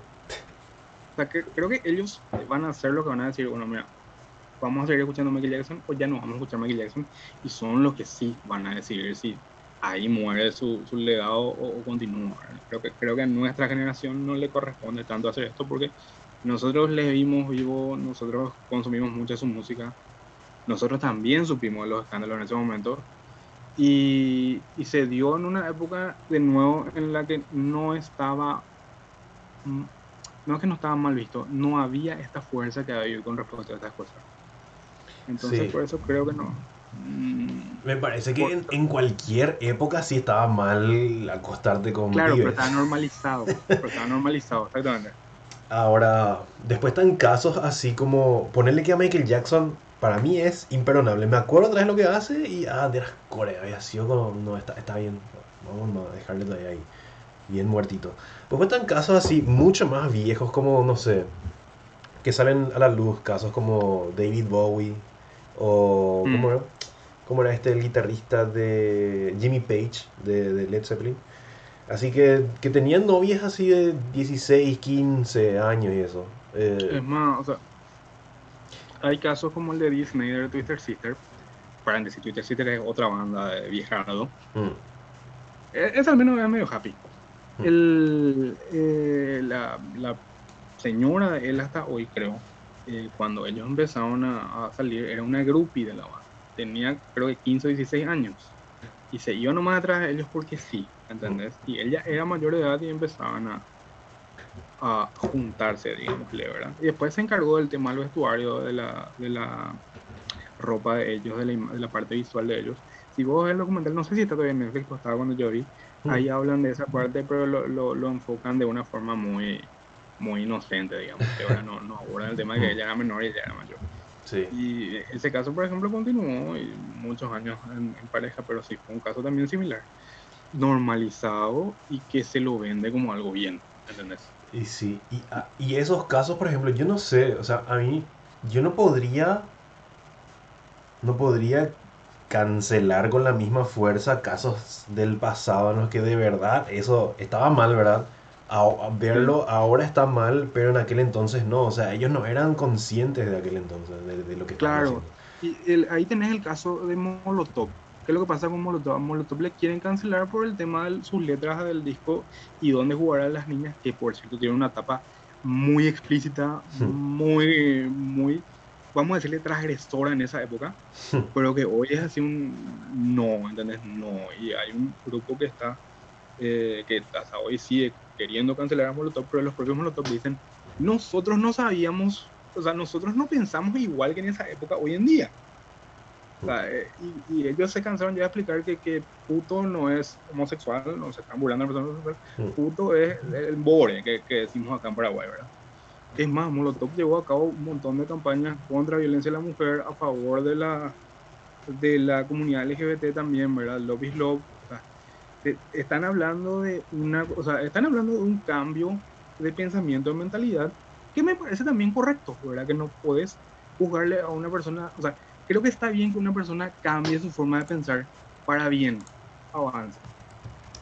Sea, que creo que ellos van a hacer lo que van a decir, bueno, mira, vamos a seguir escuchando Michael Jackson o ya no vamos a escuchar Michael Jackson y son los que sí van a decidir si ahí muere su, su legado o, continúa. Creo que, creo que a nuestra generación no le corresponde tanto hacer esto porque nosotros le vimos vivo, nosotros consumimos mucha su música, nosotros también supimos los escándalos en ese momento y, se dio en una época de nuevo en la que no estaba, mm, no es que no estaba mal visto, no había esta fuerza que había con respecto a estas cosas. Entonces por eso creo que no. Mm, Me parece que en, cualquier época sí estaba mal acostarte con Claro, pero estaba normalizado. pero estaba normalizado, exactamente. Ahora, después están casos así como ponerle que a Michael Jackson para mí es imperdonable. Me acuerdo otra vez lo que hace y, ah, de las Corea, había sido como, no, está, está bien, vamos a dejarle todavía ahí, bien muertito. Pues cuentan casos así, mucho más viejos, como, no sé, que salen a la luz, casos como David Bowie, o, mm. ¿cómo, era? ¿cómo, era? este, el guitarrista de Jimmy Page, de, de Led Zeppelin? Así que, que tenían novias así de 16, 15 años y eso. Eh, es más, o sea, hay casos como el de Disney de Twister Sister. Paréntesis, Twister Sister es otra banda de viejado. Mm. Es, al menos medio happy. El, eh, la, la, señora de él hasta hoy, creo, eh, cuando ellos empezaron a, salir, era una groupie de la banda. Tenía, creo que 15 o 16 años. Y se iba nomás atrás de ellos porque sí, ¿entendés? Y ella era mayor de edad y empezaban a, a juntarse, digamos, ¿verdad? Y después se encargó del tema del vestuario, de la, de la ropa de ellos, de la, de la parte visual de ellos. Si vos ves el documental, no sé si está todavía en Netflix, estaba cuando yo vi. Ahí hablan de esa parte, pero lo, lo, lo, enfocan de una forma muy, muy inocente, digamos, que ahora no, no abordan el tema de que ella era menor y ella era mayor. Sí. Y ese caso, por ejemplo, continuó y muchos años en, en, pareja, pero sí fue un caso también similar. Normalizado y que se lo vende como algo bien, ¿entendés? Y sí, y, ah, y esos casos, por ejemplo, yo no sé, o sea, a mí, yo no podría, no podría cancelar con la misma fuerza casos del pasado en los que de verdad eso estaba mal, ¿verdad? A, verlo ahora está mal, pero en aquel entonces no, o sea, ellos no eran conscientes de aquel entonces, de, lo que Claro, y ahí tenés el caso de Molotov. ¿Qué es lo que pasa con Molotov? A Molotov le quieren cancelar por el tema de sus letras del disco y dónde jugar a las niñas, que por cierto tiene una tapa muy explícita, muy, muy, vamos a decirle transgresora en esa época, pero que hoy es así un no, ¿entendés? No, y hay un grupo que está, eh, que hasta hoy sigue queriendo cancelar a Molotov, pero los propios Molotov dicen, nosotros no sabíamos, o sea, nosotros no pensamos igual que en esa época hoy en día. Eh, y, ellos se cansaron ya de explicar que, que puto no es homosexual, no se están burlando de personas homosexuales. Puto es el bore que, que, decimos acá en Paraguay, ¿verdad? Es más, Molotov llevó a cabo un montón de campañas contra la violencia de la mujer, a favor de la, de la comunidad LGBT también, ¿verdad? Love is love. están hablando de una, o sea, están hablando de un cambio de pensamiento, de mentalidad, que me parece también correcto, ¿verdad? Que no puedes juzgarle a una persona, o sea, creo que está bien que una persona cambie su forma de pensar para bien, avance.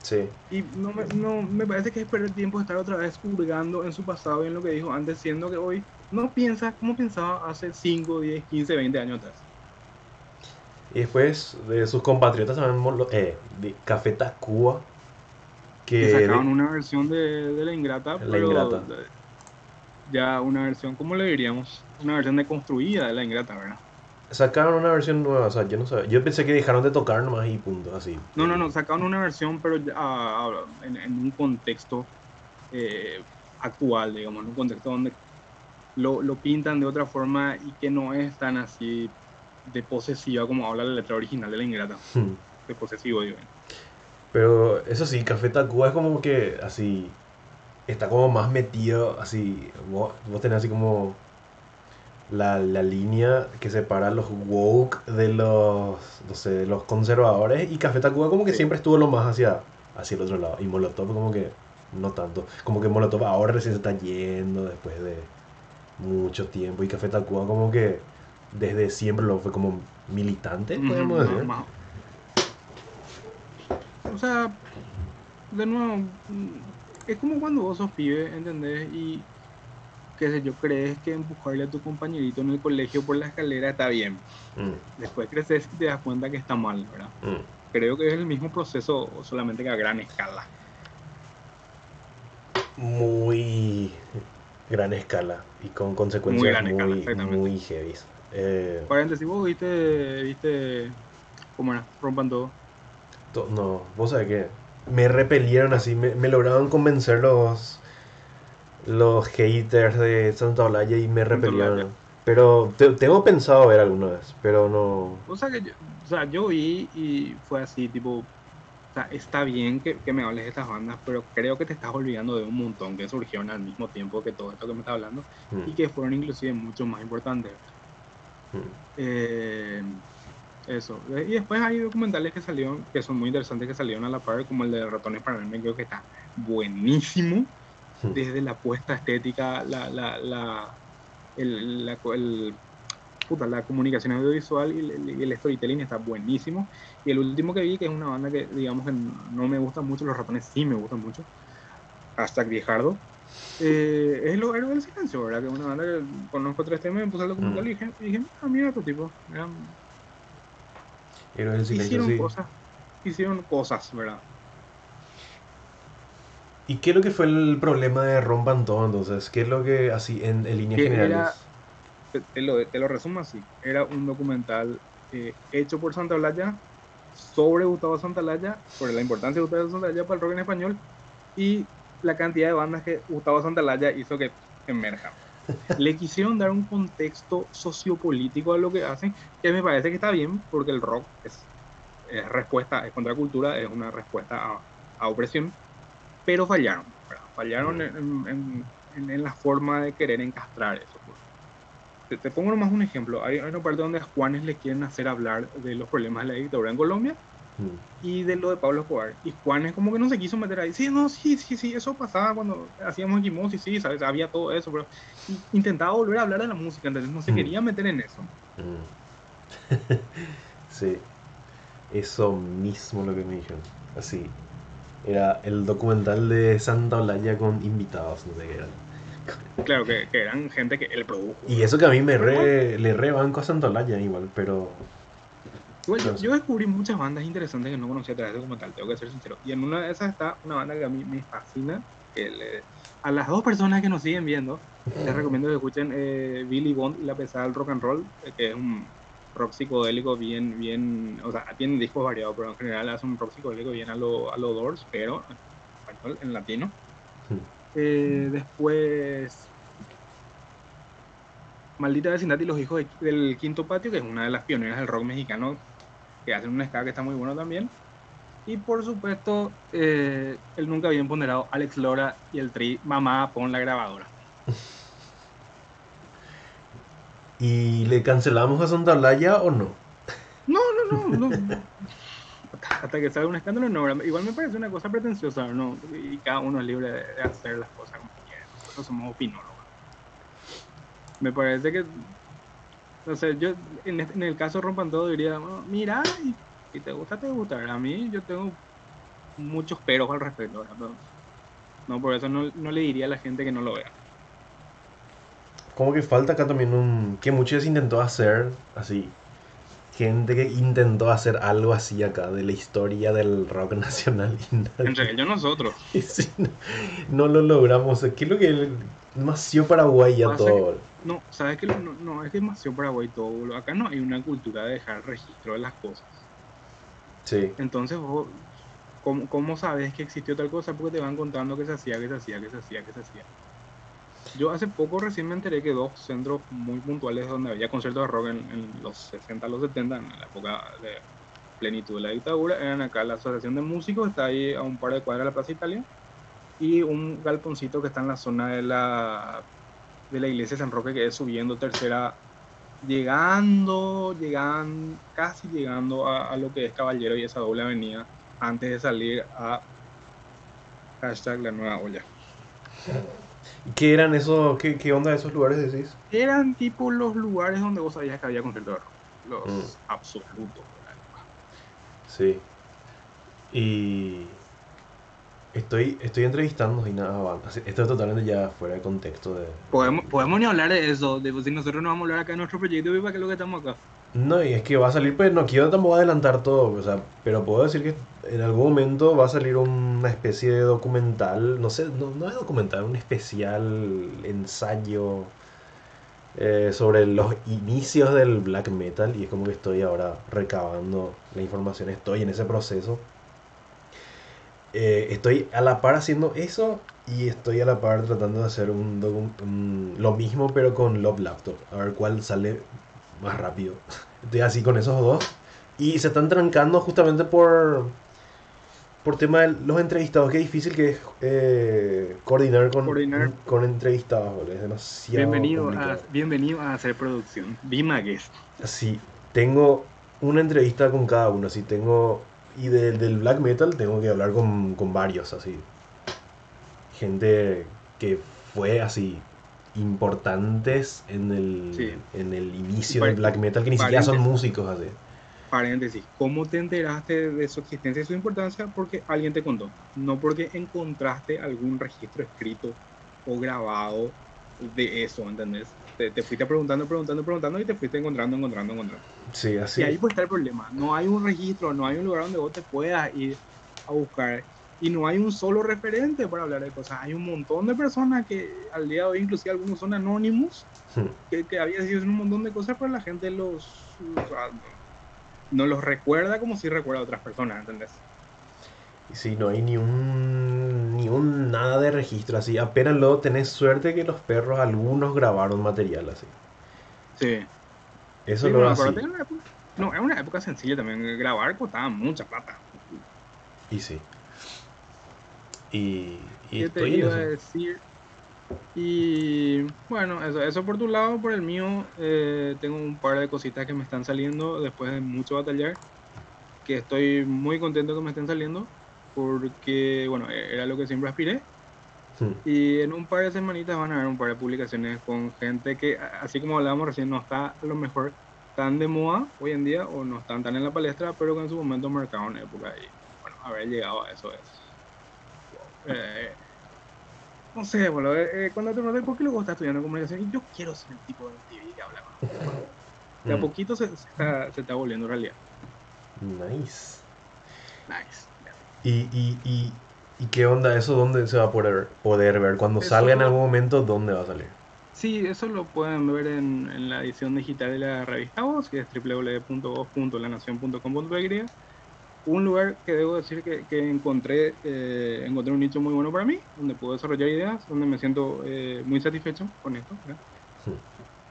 Sí. Y no me, no, me parece que es perder tiempo estar otra vez hurgando en su pasado y en lo que dijo antes, siendo que hoy no piensa como pensaba hace 5, 10, 15, 20 años atrás. Y después de sus compatriotas también, eh, de Café Tacuba, que, sacaron una versión de, de La Ingrata, la pero ingrata. ya una versión, ¿cómo le diríamos? Una versión deconstruida de La Ingrata, ¿verdad? Sacaron una versión nueva, o sea, yo no sé, yo pensé que dejaron de tocar nomás y punto, así. No, no, no, sacaron una versión, pero ah, en, un contexto eh, actual, digamos, en un contexto donde lo, lo, pintan de otra forma y que no es tan así de posesiva como habla la letra original de la ingrata. Hmm. De posesivo, digo. Pero eso sí, Café Tacuba es como que así, está como más metido, así, vos, vos tenés así como la, la, línea que separa los woke de los, no sé, de los conservadores y Café Tacuba como que siempre estuvo lo más hacia, hacia el otro lado. Y Molotov como que no tanto, como que Molotov ahora recién se está yendo después de mucho tiempo. Y Café Tacuba como que desde siempre lo fue como militante, podemos decir. O sea, de nuevo, es como cuando vos sos pibe, ¿entendés? Y qué sé yo, crees que empujarle a tu compañerito en el colegio por la escalera está bien. Mm. Después creces y te das cuenta que está mal, ¿verdad? Mm. Creo que es el mismo proceso, solamente que a gran escala. Muy gran escala y con consecuencias muy, muy, heavy. Eh, Paréntesis, vos viste, viste cómo era, rompan todo. no, vos sabés que me repelieron así, me, me lograron convencer los los haters de Santa Olaya y me repelieron. Pero tengo pensado ver alguna vez, pero no. O sea, que yo, o sea, yo vi y fue así, tipo. O sea, está bien que, que, me hables de estas bandas, pero creo que te estás olvidando de un montón que surgieron al mismo tiempo que todo esto que me estás hablando y mm. que fueron inclusive mucho más importantes. Mm. Eh, eso. Y después hay documentales que salieron, que son muy interesantes, que salieron a la par, como el de Ratones para el creo que está buenísimo desde la puesta estética, la, la, la, el, la, puta, la comunicación audiovisual y el, storytelling está buenísimo. Y el último que vi, que es una banda que digamos que no me gusta mucho, los ratones sí me gustan mucho, hasta viejardo, eh, es Los Héroes del Silencio, ¿verdad? Que es una banda que conozco tres temas, me puse el documental mm. y dije, y dije ah, mira otro tipo. hicieron cosas, hicieron cosas, ¿verdad? ¿Y qué es lo que fue el problema de Rompan Todo entonces? ¿Qué es lo que, así, en, líneas generales? te, lo, te, lo, resumo así. Era un documental eh, hecho por Santa Blaya sobre Gustavo Santaolalla, sobre la importancia de Gustavo Santaolalla para el rock en español y la cantidad de bandas que Gustavo Santalaya hizo que emerjan. Le quisieron dar un contexto sociopolítico a lo que hacen, que me parece que está bien, porque el rock es, respuesta, es contracultura, es una respuesta a, opresión, pero fallaron. Fallaron en, en, la forma de querer encastrar eso. Te, te pongo nomás un ejemplo. Hay, una parte donde a Juanes le quieren hacer hablar de los problemas de la dictadura en Colombia y de lo de Pablo Escobar. Y Juan es como que no se quiso meter ahí. Sí, no, sí, sí, sí, eso pasaba cuando hacíamos y sí, ¿sabes? Había todo eso, pero intentaba volver a hablar de la música, entonces no se quería meter en eso. sí, eso mismo lo que me dijeron. Así, era el documental de Santa Olaya con invitados, no sé qué eran. Claro, que, eran gente que él produjo. Y eso que a mí me re, le rebanco a Santa Olaya igual, pero yo, descubrí muchas bandas interesantes que no conocía a través de documental, tengo que ser sincero. Y en una de esas está una banda que a mí me fascina. Que a las dos personas que nos siguen viendo, les recomiendo que escuchen eh, Billy Bond y la pesada del rock and roll, eh, que es un rock psicodélico bien, bien, o sea, tiene discos variados, pero en general hace un rock psicodélico bien a lo, a lo Doors, pero en latino. Eh, después, Maldita Vecindad y los Hijos del Quinto Patio, que es una de las pioneras del rock mexicano que hacen un ska que está muy bueno también. Y por supuesto, eh, el nunca bien ponderado Alex Lora y el tri Mamá pon la grabadora. ¿Y le cancelamos a Santa Laya o no? No, no, no. no. Hasta que salga un escándalo, no. Igual me parece una cosa pretenciosa, ¿no? Y cada uno es libre de hacer las cosas como quiera. Nosotros somos opinólogos. Me parece que o sea, yo en, en el caso Rompan Todo diría, mira, si te gusta, te gusta. A mí yo tengo muchos peros al respecto. No, por eso no, no, le diría a la gente que no lo vea. Como que falta acá también un... que muchos intentó hacer así. Gente que intentó hacer algo así acá de la historia del rock nacional. Entre ellos nosotros. no, lo logramos. ¿Qué es lo que nació Paraguay ya todo? No, sabes que no, no, es demasiado Paraguay todo. Acá no hay una cultura de dejar registro de las cosas. Sí. Entonces, vos, ¿cómo, sabes que existió tal cosa? Porque te van contando que se hacía, que se hacía, que se hacía, que se hacía. Yo hace poco recién me enteré que dos centros muy puntuales donde había conciertos de rock en, los 60, los 70, en la época de plenitud de la dictadura, eran acá la Asociación de Músicos, está ahí a un par de cuadras de la Plaza Italia, y un galponcito que está en la zona de la de la iglesia de San Roque que es subiendo tercera, llegando, llegando, casi llegando a, lo que es Caballero y esa doble avenida antes de salir a hashtag la nueva olla. ¿Qué eran esos, qué, qué onda esos lugares decís? Eran tipo los lugares donde vos sabías que había concierto de rock, los mm. absolutos. Sí. Y Estoy, estoy entrevistando y nada, esto es totalmente ya fuera de contexto de... Podemos, podemos ni hablar de eso, de si nosotros no vamos a hablar acá en nuestro proyecto, ¿para qué es lo que estamos acá? No, y es que va a salir, pues no quiero tampoco adelantar todo, o sea, pero puedo decir que en algún momento va a salir una especie de documental, no sé, no, es documental, un especial ensayo eh, sobre los inicios del black metal y es como que estoy ahora recabando la información, estoy en ese proceso eh, estoy a la par haciendo eso y estoy a la par tratando de hacer un, lo mismo pero con Love Laptop. A ver cuál sale más rápido. Estoy así con esos dos. Y se están trancando justamente por por tema de los entrevistados. Qué difícil que es eh, coordinar con, con entrevistados. Es demasiado bienvenido a, bienvenido a hacer producción. Bimagues. Sí, tengo una entrevista con cada uno. Así tengo y del black metal tengo que hablar con, con varios, así. Gente que fue así importantes en el, en el inicio del black metal, que ni siquiera son músicos así. Paréntesis, ¿cómo te enteraste de su existencia y su importancia? Porque alguien te contó, no porque encontraste algún registro escrito o grabado de eso, ¿entendés? Te, te, fuiste preguntando, preguntando, preguntando y te fuiste encontrando, encontrando, encontrando. Sí, así. Y ahí puede estar el problema. No hay un registro, no hay un lugar donde vos te puedas ir a buscar. Y no hay un solo referente para hablar de cosas. Hay un montón de personas que al día de hoy, inclusive algunos son anónimos, hmm. que, que había sido un montón de cosas, pero la gente los, no los recuerda como si recuerda a otras personas, ¿entendés? Y sí, no hay ni un ni un nada de registro así. Apenas luego tenés suerte que los perros, algunos grabaron material así. Sí. Eso Sí, lo así. era una época- no, era una época sencilla también. Grabar costaba mucha plata. Y sí. Y, y ¿Qué te estoy en iba a decir? Y bueno, eso, eso por tu lado, por el mío, eh, tengo un par de cositas que me están saliendo después de mucho batallar, que estoy muy contento que me estén saliendo, porque bueno, e- era lo que siempre aspiré. Hmm. Y en un par de semanitas van a haber un par de publicaciones con gente que, así como hablábamos recién, no está a lo mejor tan de moda hoy en día o no están tan en la palestra, pero que en su momento marcaron época y bueno, haber llegado a eso es. eh, no sé, boludo, eh, eh, cuando te pregunté por qué luego estás estudiando comunicación, y yo quiero ser el tipo de TV que habla. De a Mm. poquito se, se está, se está volviendo realidad. Nice. Nice. ¿Y, y, y, y qué onda eso? ¿Dónde se va a poder, poder ver? Cuando Eso salga en algún momento, ¿dónde va a salir? Sí, eso lo pueden ver en, en la edición digital de la revista Voz, que es www.voz.lanacion.com.py. Un lugar que debo decir que, que encontré, eh, encontré un nicho muy bueno para mí, donde puedo desarrollar ideas, donde me siento eh, muy satisfecho con esto.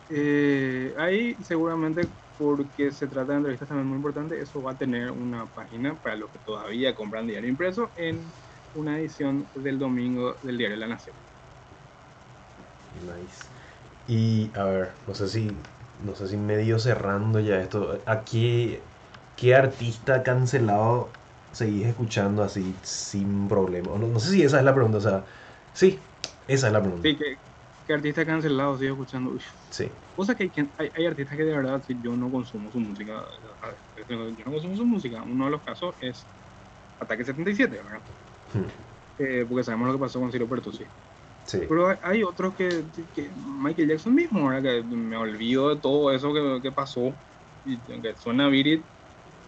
Eh, ahí seguramente, porque se trata de entrevistas también muy importantes, eso va a tener una página para los que todavía compran diario impreso en una edición del domingo del diario La Nación. Nice. Y a ver, no sé si, no sé si medio cerrando ya esto, ¿a qué, artista cancelado seguís escuchando así sin problema? No, no sé si esa es la pregunta, o sea, sí, esa es la pregunta. Sí, que, que artista cancelado sigo escuchando. Uf. Sí. Cosa que hay, quien- hay, hay artistas que de verdad si yo no consumo su música. Yo no consumo su música. Uno de los casos es Ataque 77, ¿verdad? Hmm. Eh, porque sabemos lo que pasó con Ciro Pertusi. Sí. Pero hay, hay otros que, que Michael Jackson mismo, ¿verdad? Que me olvido de todo eso que, que pasó. Y que suena Virit.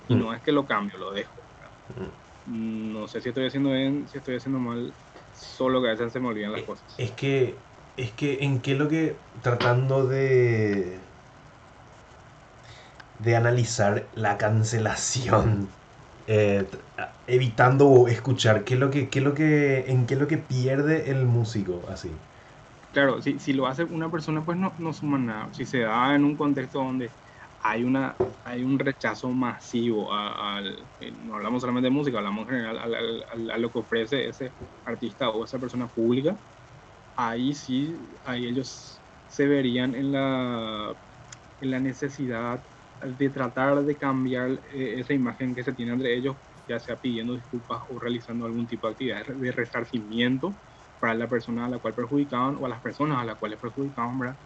Y Mm. no es que lo cambio, lo dejo. Mm. No sé si estoy haciendo bien, si estoy haciendo mal. Solo que a veces se me olvidan las Eh, cosas. Es que, es que, ¿en qué lo que tratando de de analizar la cancelación, eh, evitando escuchar qué es lo que, qué es lo que, en qué es lo que pierde el músico, así. Claro, si, si lo hace una persona, pues no, no suma nada. Si se da en un contexto donde hay una hay un rechazo masivo al. eh, No hablamos solamente de música, hablamos en general al- al- al- a lo que ofrece ese artista o esa persona pública. Ahí sí, ahí ellos se verían en la, en la necesidad de tratar de cambiar eh, esa imagen que se tiene entre ellos, ya sea pidiendo disculpas o realizando algún tipo de actividad de resarcimiento para la persona a la cual perjudicaban o a las personas a las cuales perjudicaban, ¿verdad?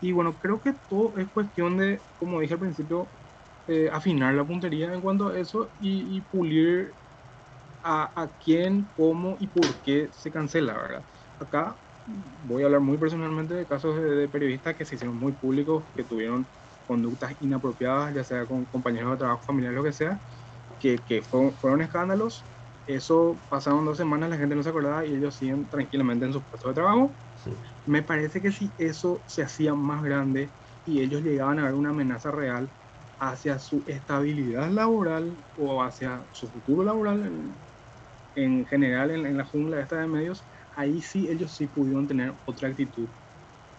Y bueno, creo que todo es cuestión de, como dije al principio, eh, afinar la puntería en cuanto a eso y, pulir a, a quién, cómo y por qué se cancela, ¿verdad? Acá voy a hablar muy personalmente de casos de, periodistas que se hicieron muy públicos, que tuvieron conductas inapropiadas, ya sea con compañeros de trabajo, familiares, lo que sea, que, que fueron escándalos. Eso pasaron dos semanas, la gente no se acordaba y ellos siguen tranquilamente en sus puestos de trabajo. Me parece que si eso se hacía más grande y ellos llegaban a ver una amenaza real hacia su estabilidad laboral o hacia su futuro laboral en, en general en, la jungla esta de medios, ahí sí ellos sí pudieron tener otra actitud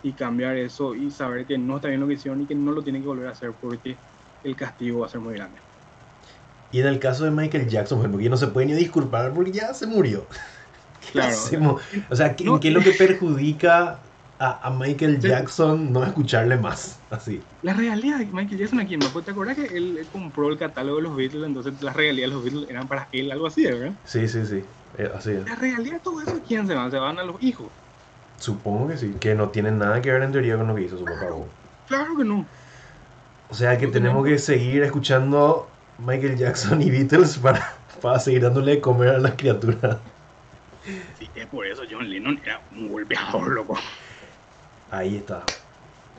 y cambiar eso y saber que no está bien lo que hicieron y que no lo tienen que volver a hacer porque el castigo va a ser muy grande. Y en el caso de Michael Jackson, por ejemplo, que no se puede ni disculpar porque ya se murió. ¿Qué Claro. O sea, ¿qué- ¿en No, qué es lo que perjudica a, a Michael Sí. Jackson no escucharle más? Así. La realidad de Michael Jackson aquí, ¿no? ¿Te acuerdas que él, él compró el catálogo de los Beatles? Entonces las regalías de los Beatles eran para él, algo así, ¿verdad? Sí, sí, sí. Eh, así es. La realidad de todo eso, ¿quién se van? Se van a los hijos. Supongo que sí. Que no tiene nada que ver en teoría con lo que hizo su papá. Claro que no. O sea que No tenemos que seguir escuchando Michael Jackson y Beatles para, para seguir dándole de comer a las criaturas. Es por eso John Lennon era un golpeador, loco. Ahí está.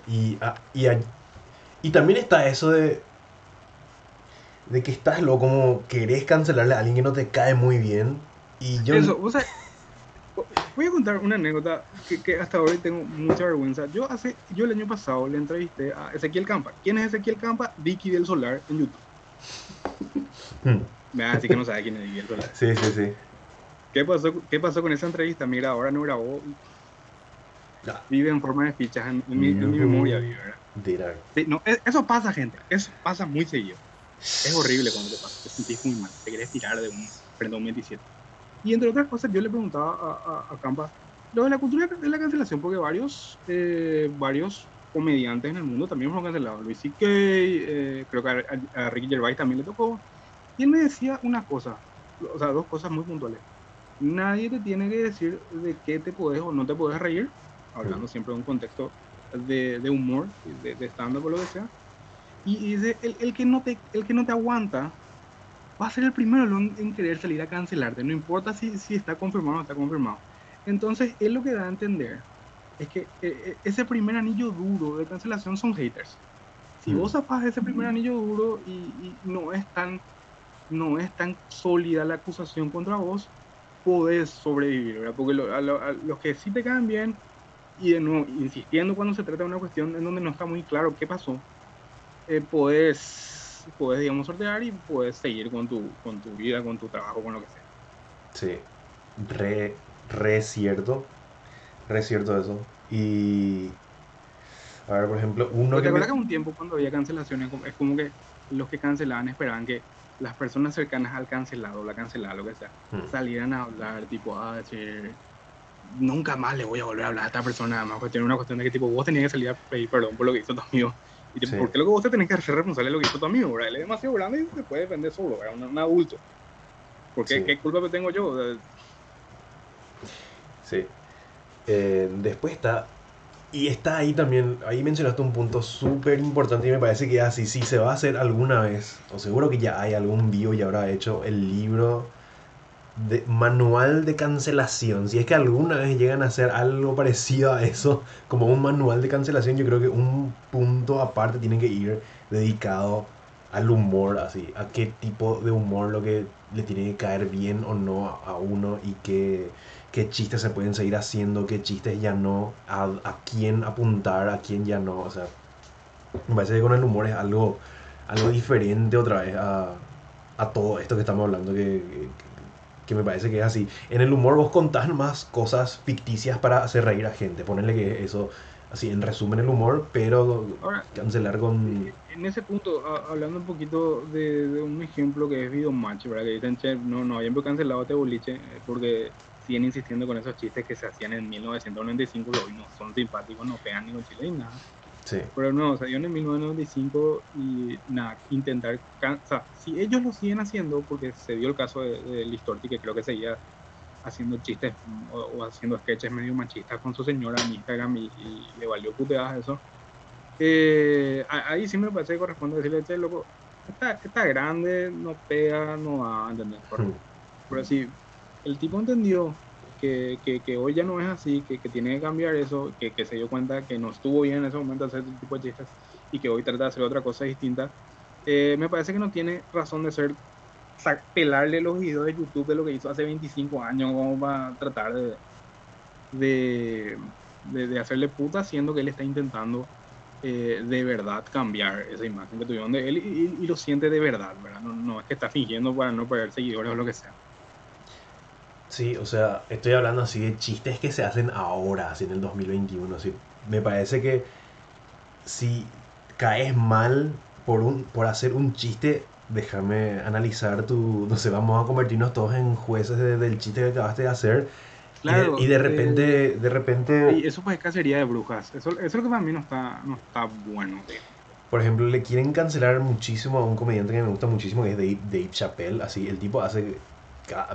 Y, ah, y, a- y también está eso de. De que estás loco, como querés cancelarle a alguien que no te cae muy bien. Y yo. Eso, o sea, voy a contar una anécdota que, que hasta ahora tengo mucha vergüenza. Yo hace, yo el año pasado le entrevisté a Ezequiel Campa. ¿Quién es Ezequiel Campa? Vicky del Solar en YouTube. Hmm, Me va a decir que no sabe quién es Vicky del Solar. Sí, sí, sí. ¿Qué pasó, ¿Qué pasó con esa entrevista? Mira, ahora no grabó. Vive en forma de fichas en, mi, memoria. Vive, sí, no, e, eso pasa, gente. Eso pasa muy seguido. Es horrible cuando te pasa. Te sentís muy mal. Te querés tirar de un perdón 27. Y entre otras cosas, yo le preguntaba a, a, Campa lo de la cultura de la cancelación, porque varios, eh, varios comediantes en el mundo también fueron cancelados. Luis C.K., eh, creo que a, Ricky Gervais también le tocó. Y él me decía una cosa, o sea, dos cosas muy puntuales. Nadie te tiene que decir de qué te puedes o no te puedes reír, hablando siempre de un contexto de, de humor, de, de stand-up o lo que sea. Y, dice, el, el, que no te, el que no te aguanta va a ser el primero en querer salir a cancelarte, no importa si, si está confirmado o no está confirmado. Entonces, él lo que da a entender es que eh, eh, ese primer anillo duro de cancelación son haters. Si mm. vos zapas ese primer anillo duro y, no es tan no es tan sólida la acusación contra vos, podés sobrevivir, ¿verdad? Porque los que sí te caen bien y de nuevo, insistiendo cuando se trata de una cuestión en donde no está muy claro qué pasó, eh, podés, digamos, sortear y puedes seguir con tu, con tu vida, con tu trabajo, con lo que sea. Sí, re, re cierto, re cierto eso. Y, a ver, por ejemplo, uno... ¿Te acuerdas que un tiempo cuando había cancelaciones, es como que los que cancelaban esperaban que las personas cercanas al cancelado, la cancelada, lo que sea, hmm. salieran a hablar, tipo, a decir, nunca más le voy a volver a hablar a esta persona, además, tiene una cuestión de que, tipo, vos tenías que salir a pedir perdón por lo que hizo tu amigo. Y tipo, ¿por qué luego vos te tenés que hacer responsable de lo que hizo tu amigo? ¿verdad? Él es demasiado grande y se puede defender solo, ¿verdad? Un, un adulto. ¿Por qué, qué culpa tengo yo? Sí. Eh, después está. Y está ahí también. Ahí mencionaste un punto súper importante y me parece que así, si se va a hacer alguna vez, o seguro que ya hay algún bio y habrá hecho el libro de manual de cancelación. Si es que alguna vez llegan a hacer algo parecido a eso, como un manual de cancelación, yo creo que un punto aparte tiene que ir dedicado al humor, así, a qué tipo de humor lo que le tiene que caer bien o no a uno y qué, qué chistes se pueden seguir haciendo, qué chistes ya no, a, a quién apuntar, a quién ya no, o sea, me parece que con el humor es algo, algo diferente otra vez a, a todo esto que estamos hablando, que, que me parece que es así. En el humor vos contás más cosas ficticias para hacer reír a gente. Ponerle que eso, así en resumen el humor, pero cancelar con... En ese punto, hablando un poquito de, un ejemplo que es Video Match, ¿verdad? Que dicen, che, no, no habían cancelado este boliche eh, porque siguen insistiendo con esos chistes que se hacían en 1995 y no son simpáticos, no pegan ni con chile ni nada. Pero no, o en 1995 y nada, intentar, o sea, si ellos lo siguen haciendo, porque se dio el caso de, de Listorti, que creo que seguía haciendo chistes o, haciendo sketches medio machistas con su señora en Instagram y, le valió puteadas eso. Eh, ahí sí me parece que corresponde decirle, che, loco, está, está grande, no pega, no va, ¿entendés? Hmm. Pero si el tipo entendió que, que, hoy ya no es así, que, que tiene que cambiar eso, que, se dio cuenta que no estuvo bien en ese momento hacer ese tipo de chistes y que hoy trata de hacer otra cosa distinta, eh, me parece que no tiene razón de ser pelarle los videos de YouTube de lo que hizo hace 25 años como para tratar de, de, hacerle puta siendo que él está intentando eh, de verdad cambiar esa imagen que tuvieron de él y, y, lo siente de verdad, ¿verdad? No es que está fingiendo para no perder seguidores o lo que sea. Sí, o sea, estoy hablando así de chistes que se hacen ahora, así en el 2021. Así. Me parece que si caes mal por, un, por hacer un chiste, déjame analizar tu... No sé, vamos a convertirnos todos en jueces del chiste que acabaste de hacer. Claro, y, de, repente, eh, de repente... Y eso pues es cacería de brujas. Eso, eso es lo que para mí no está, no está bueno. Por ejemplo, le quieren cancelar muchísimo a un comediante que me gusta muchísimo, que es Dave, Dave Chappelle. Así, el tipo hace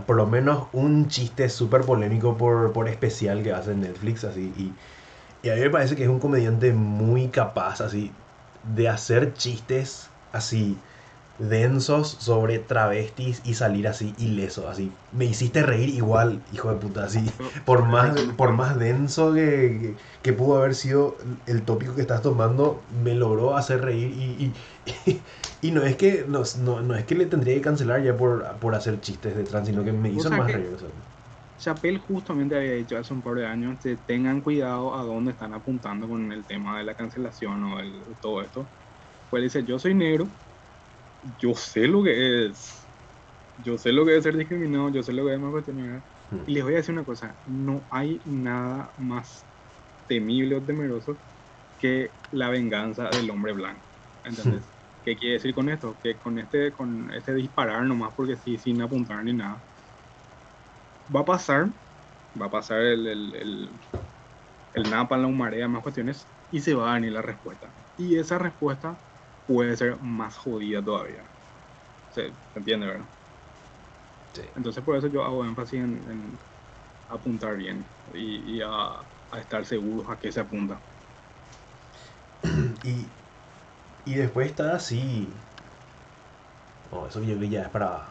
por lo menos un chiste súper polémico por, por especial que hace Netflix, así, y, y, a mí me parece que es un comediante muy capaz, así, de hacer chistes así densos sobre travestis y salir así ileso, así. Me hiciste reír igual, hijo de puta, así. Por más, por más denso que, que, pudo haber sido el tópico que estás tomando, me logró hacer reír y, y, y no es que no, no, es que le tendría que cancelar ya por, por hacer chistes de trans, sino que me hizo más reír. Chappelle justamente había dicho hace un par de años que tengan cuidado a dónde están apuntando con el tema de la cancelación o el, todo esto. Pues dice, yo soy negro, yo sé lo que es. Yo sé lo que es ser discriminado, yo sé lo que es más cuestionar. Mm. Y les voy a decir una cosa, no hay nada más temible o temeroso que la venganza del hombre blanco. ¿Entendés? ¿Qué quiere decir con esto? Que con este, con este disparar nomás, porque sí, sin apuntar ni nada, va a pasar, va a pasar el, el, el, el napa, la marea, más cuestiones, y se va a venir la respuesta. Y esa respuesta puede ser más jodida todavía. Se, se entiende, ¿verdad? Sí. Entonces por eso yo hago énfasis en, en apuntar bien y, y a, a estar seguros a qué se apunta. Y, y después está así. Oh, eso yo creo que ya es para,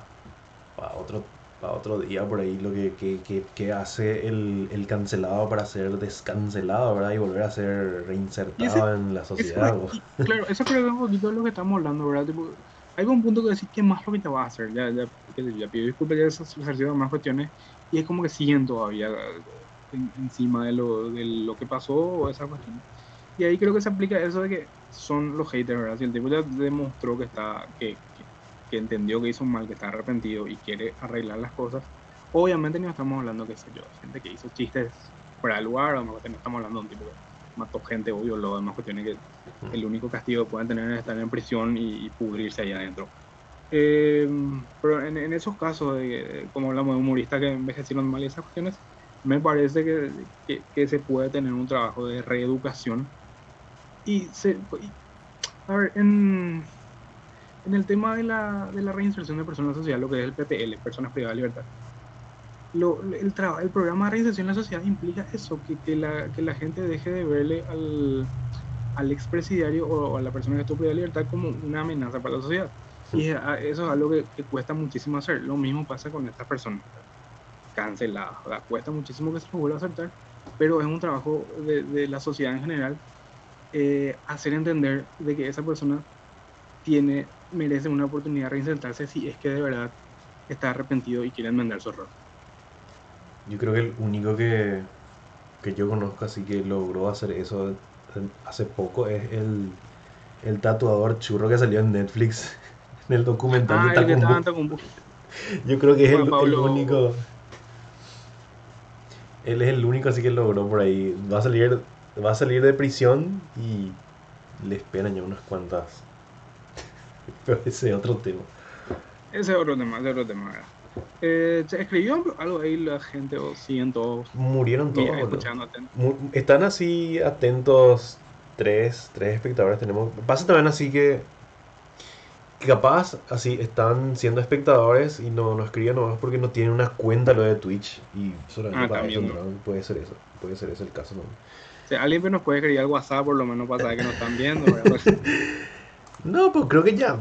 para otro para otro día por ahí lo que, que, que, que hace el, el cancelado para ser descancelado, ¿verdad? Y volver a ser reinsertado ese- en la Eso, sociedad. y- claro, eso creo que es un poquito de lo que estamos hablando, ¿verdad? Tipo, hay un punto que decir qué más lo que te va a hacer. Ya, ya, ya pido disculpas, ya se más cuestiones y es como que siguen todavía eh, en- encima de lo, de lo que pasó o esa cuestión. Y ahí creo que se aplica eso de que son los haters, ¿verdad? Si el tipo ya demostró que está, que, que, que entendió que hizo mal, que está arrepentido y quiere arreglar las cosas, obviamente no estamos hablando, qué sé yo, gente que hizo chistes fuera de lugar, o no estamos hablando de un tipo que mató gente o violó, demás cuestiones que el único castigo que pueden tener es estar en prisión y, y pudrirse ahí adentro. Eh, pero en, en esos casos, como hablamos de humoristas que envejecieron mal y esas cuestiones, me parece que, que, que se puede tener un trabajo de reeducación. Y, se, y, a ver, en, en el tema de la, de la reinserción de personas en la sociedad, lo que es el PPL, Personas Privadas de Libertad, lo, el, traba- el programa de reinserción en la sociedad implica eso, que, que, la, que la gente deje de verle al, al expresidiario o a la persona que estuvo privada de libertad como una amenaza para la sociedad. Y es- a- eso es algo que, que cuesta muchísimo hacer. Lo mismo pasa con estas personas canceladas. ¿verdad? Cuesta muchísimo que se los vuelva a aceptar, pero es un trabajo de, de la sociedad en general eh, hacer entender de que esa persona tiene, merece una oportunidad de reinsertarse si es que de verdad está arrepentido y quiere enmendar su error. Yo creo que el único que, que yo conozco así que logró hacer eso hace poco es el, el tatuador churro que salió en Netflix en el documental Ah, de en Tacumbo. Yo creo que es el, el único. Él es el único así que logró por ahí. Va a salir, va a salir de prisión y le esperan ya unas cuantas. Pero ese es otro tema. Ese es otro tema, ese es otro tema. Eh, ¿Se escribió algo ahí la gente o siguen todos Murieron todos. escuchando Están así atentos tres, tres espectadores tenemos. Pasa también así que, que capaz así están siendo espectadores y no, no escriben nomás porque no tienen una cuenta lo de Twitch y solamente Ah, para eso, ¿no? puede ser eso, puede ser ese el caso, ¿no? O sea, alguien que nos puede escribir al WhatsApp por lo menos para saber que nos están viendo. No, pues creo que ya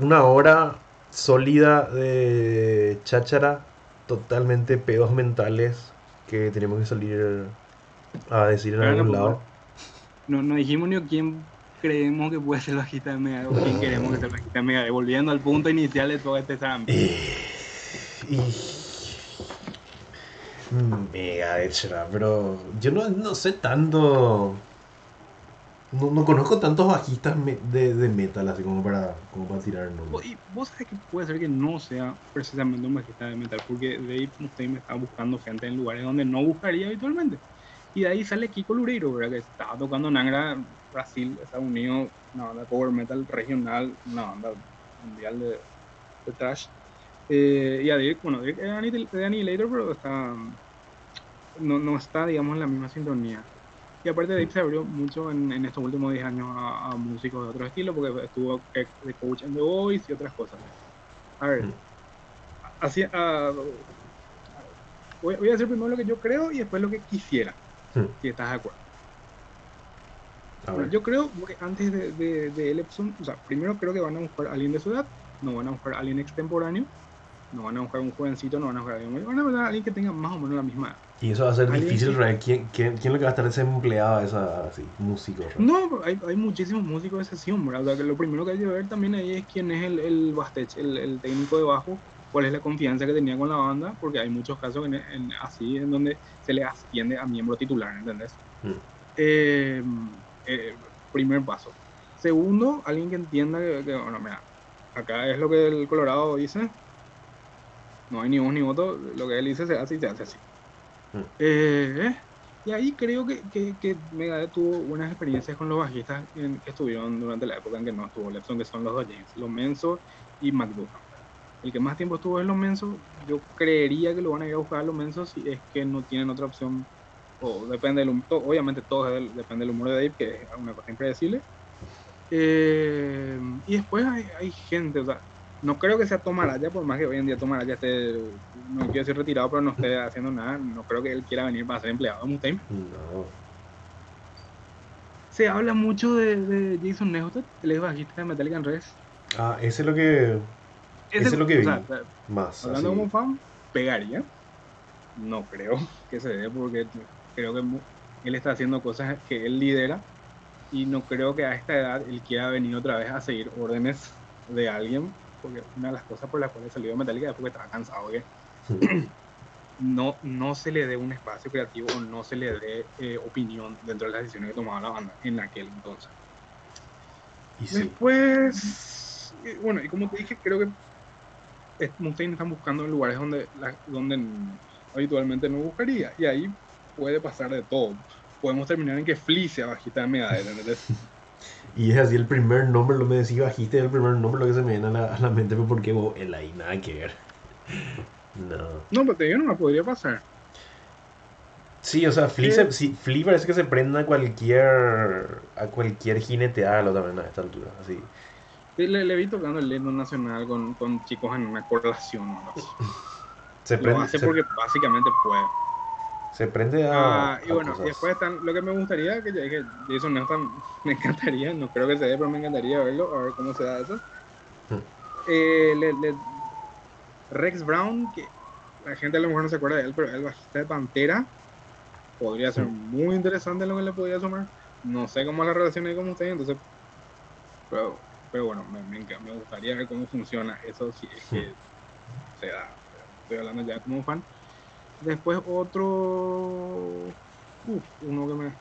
una hora sólida de cháchara, totalmente pedos mentales que tenemos que salir a decir en algún lado. No, no dijimos ni quién creemos que puede ser bajista de Mega o quién queremos que sea bajista de Mega. Volviendo al punto inicial de todo este sam. Y... Mega extra, pero yo no, no sé tanto. No, no conozco tantos bajistas de, de metal así como para, como para tirar nombres. Y vos sabés que puede ser que no sea precisamente un bajista de metal, porque Dave Mustaine está buscando gente en lugares donde no buscaría habitualmente. Y de ahí sale Kiko Lureiro, ¿verdad? que estaba tocando en Angra, Brasil, Estados Unidos, una banda power metal regional, una banda mundial de, de trash. Eh, y a Dave, bueno, Dave es de Annihilator, pero está, no, no está, digamos, en la misma sintonía. Y aparte Dave se abrió mucho en, en estos últimos 10 años a, a músicos de otro estilo, porque estuvo eh, de coach en The Voice y otras cosas. A ver, Mm. así, ah, voy, voy a decir primero lo que yo creo y después lo que quisiera, Hmm. si estás de acuerdo. Bueno, yo creo que antes de, de, de Elepson, o sea, primero creo que van a buscar a alguien de su edad, no van a buscar a alguien extemporáneo, no van a buscar un jovencito, no van a buscar a alguien, van a buscar a alguien que tenga más o menos la misma edad. Y eso va a ser difícil, que-. ¿Quién, quién, quién es lo que va a estar desempleado a esa así? Músico, ¿verdad? No, hay, hay muchísimos músicos de sesión, ¿verdad? O sea, que lo primero que hay que ver también ahí es quién es el, el Bastech, el, el técnico de bajo, cuál es la confianza que tenía con la banda, porque hay muchos casos en, en- así en donde se le asciende a miembro titular, ¿entendés? Mm. Eh, eh, primer paso. Segundo, alguien que entienda que, que, bueno, mira, acá es lo que el Colorado dice, no hay ni voz ni voto, lo que él dice se hace y se hace así. Mm. Eh, y ahí creo que, que, que Megadeth tuvo buenas experiencias con los bajistas en- que estuvieron durante la época en que no estuvo Lepson, que son los dos James, los Menso y Buchan. El que más tiempo estuvo en los Mensos, yo creería que lo van a ir a buscar a los Mensos si es que no tienen otra opción. O depende del to- obviamente todo es del- depende del humor de Dave, que es una cosa impredecible. Eh, y después hay, hay gente, o sea, no creo que sea Tomaraya, por más que hoy en día Tomaraya esté, no quiero decir retirado, pero no esté haciendo nada, no creo que él quiera venir para ser empleado de Mustaine. No. Se habla mucho de, de Jason Newsted, el ex bajista de Metallica en Res. Ah, ese es lo que. Ese es lo que o vi. sea, Más. hablando así. como fan, pegaría. No creo que se dé porque creo que él está haciendo cosas que él lidera y no creo que a esta edad él quiera venir otra vez a seguir órdenes de alguien porque una de las cosas por las cuales salió Metallica es porque estaba cansado que no, no se le dé un espacio creativo o no se le dé eh, opinión dentro de las decisiones que tomaba la banda en aquel entonces. Y sí. Después, bueno, y como te dije, creo que Mustaine están buscando lugares donde, la- donde habitualmente no buscaría. Y ahí puede pasar de todo. Podemos terminar en que Flea sea bajista de Megadeth. Y es así el primer nombre, lo me decís bajista, es el primer nombre lo que se me viene a la, a la mente, pero porque vos, el ahí nada que ver. No. No, pero te digo, no me podría pasar. Sí, o sea, Flea, Eh. se- sí, Flea parece que se prenda a cualquier a cualquier jineteada también a esta altura, así. Sí, Le, le vi tocando el himno nacional con, con chicos en una correlación. ¿no? Se Lo prende, hace se, porque básicamente puede. Se prende a, Ah, y a bueno, cosas. y después están, lo que me gustaría, que ya dije, Jason Newton, me encantaría, no creo que se dé, pero me encantaría verlo, a ver cómo se da eso. Hmm. Eh, le- le- Rex Brown, que la gente a lo mejor no se acuerda de él, pero el bajista de Pantera, podría ser Hmm. muy interesante lo que le podría sumar. No sé cómo es la relación ahí con usted, entonces, pero, pero bueno, me, me, me gustaría ver cómo funciona eso si es que Hmm. se da. Estoy hablando ya como fan. Después otro. Uf, uno que me.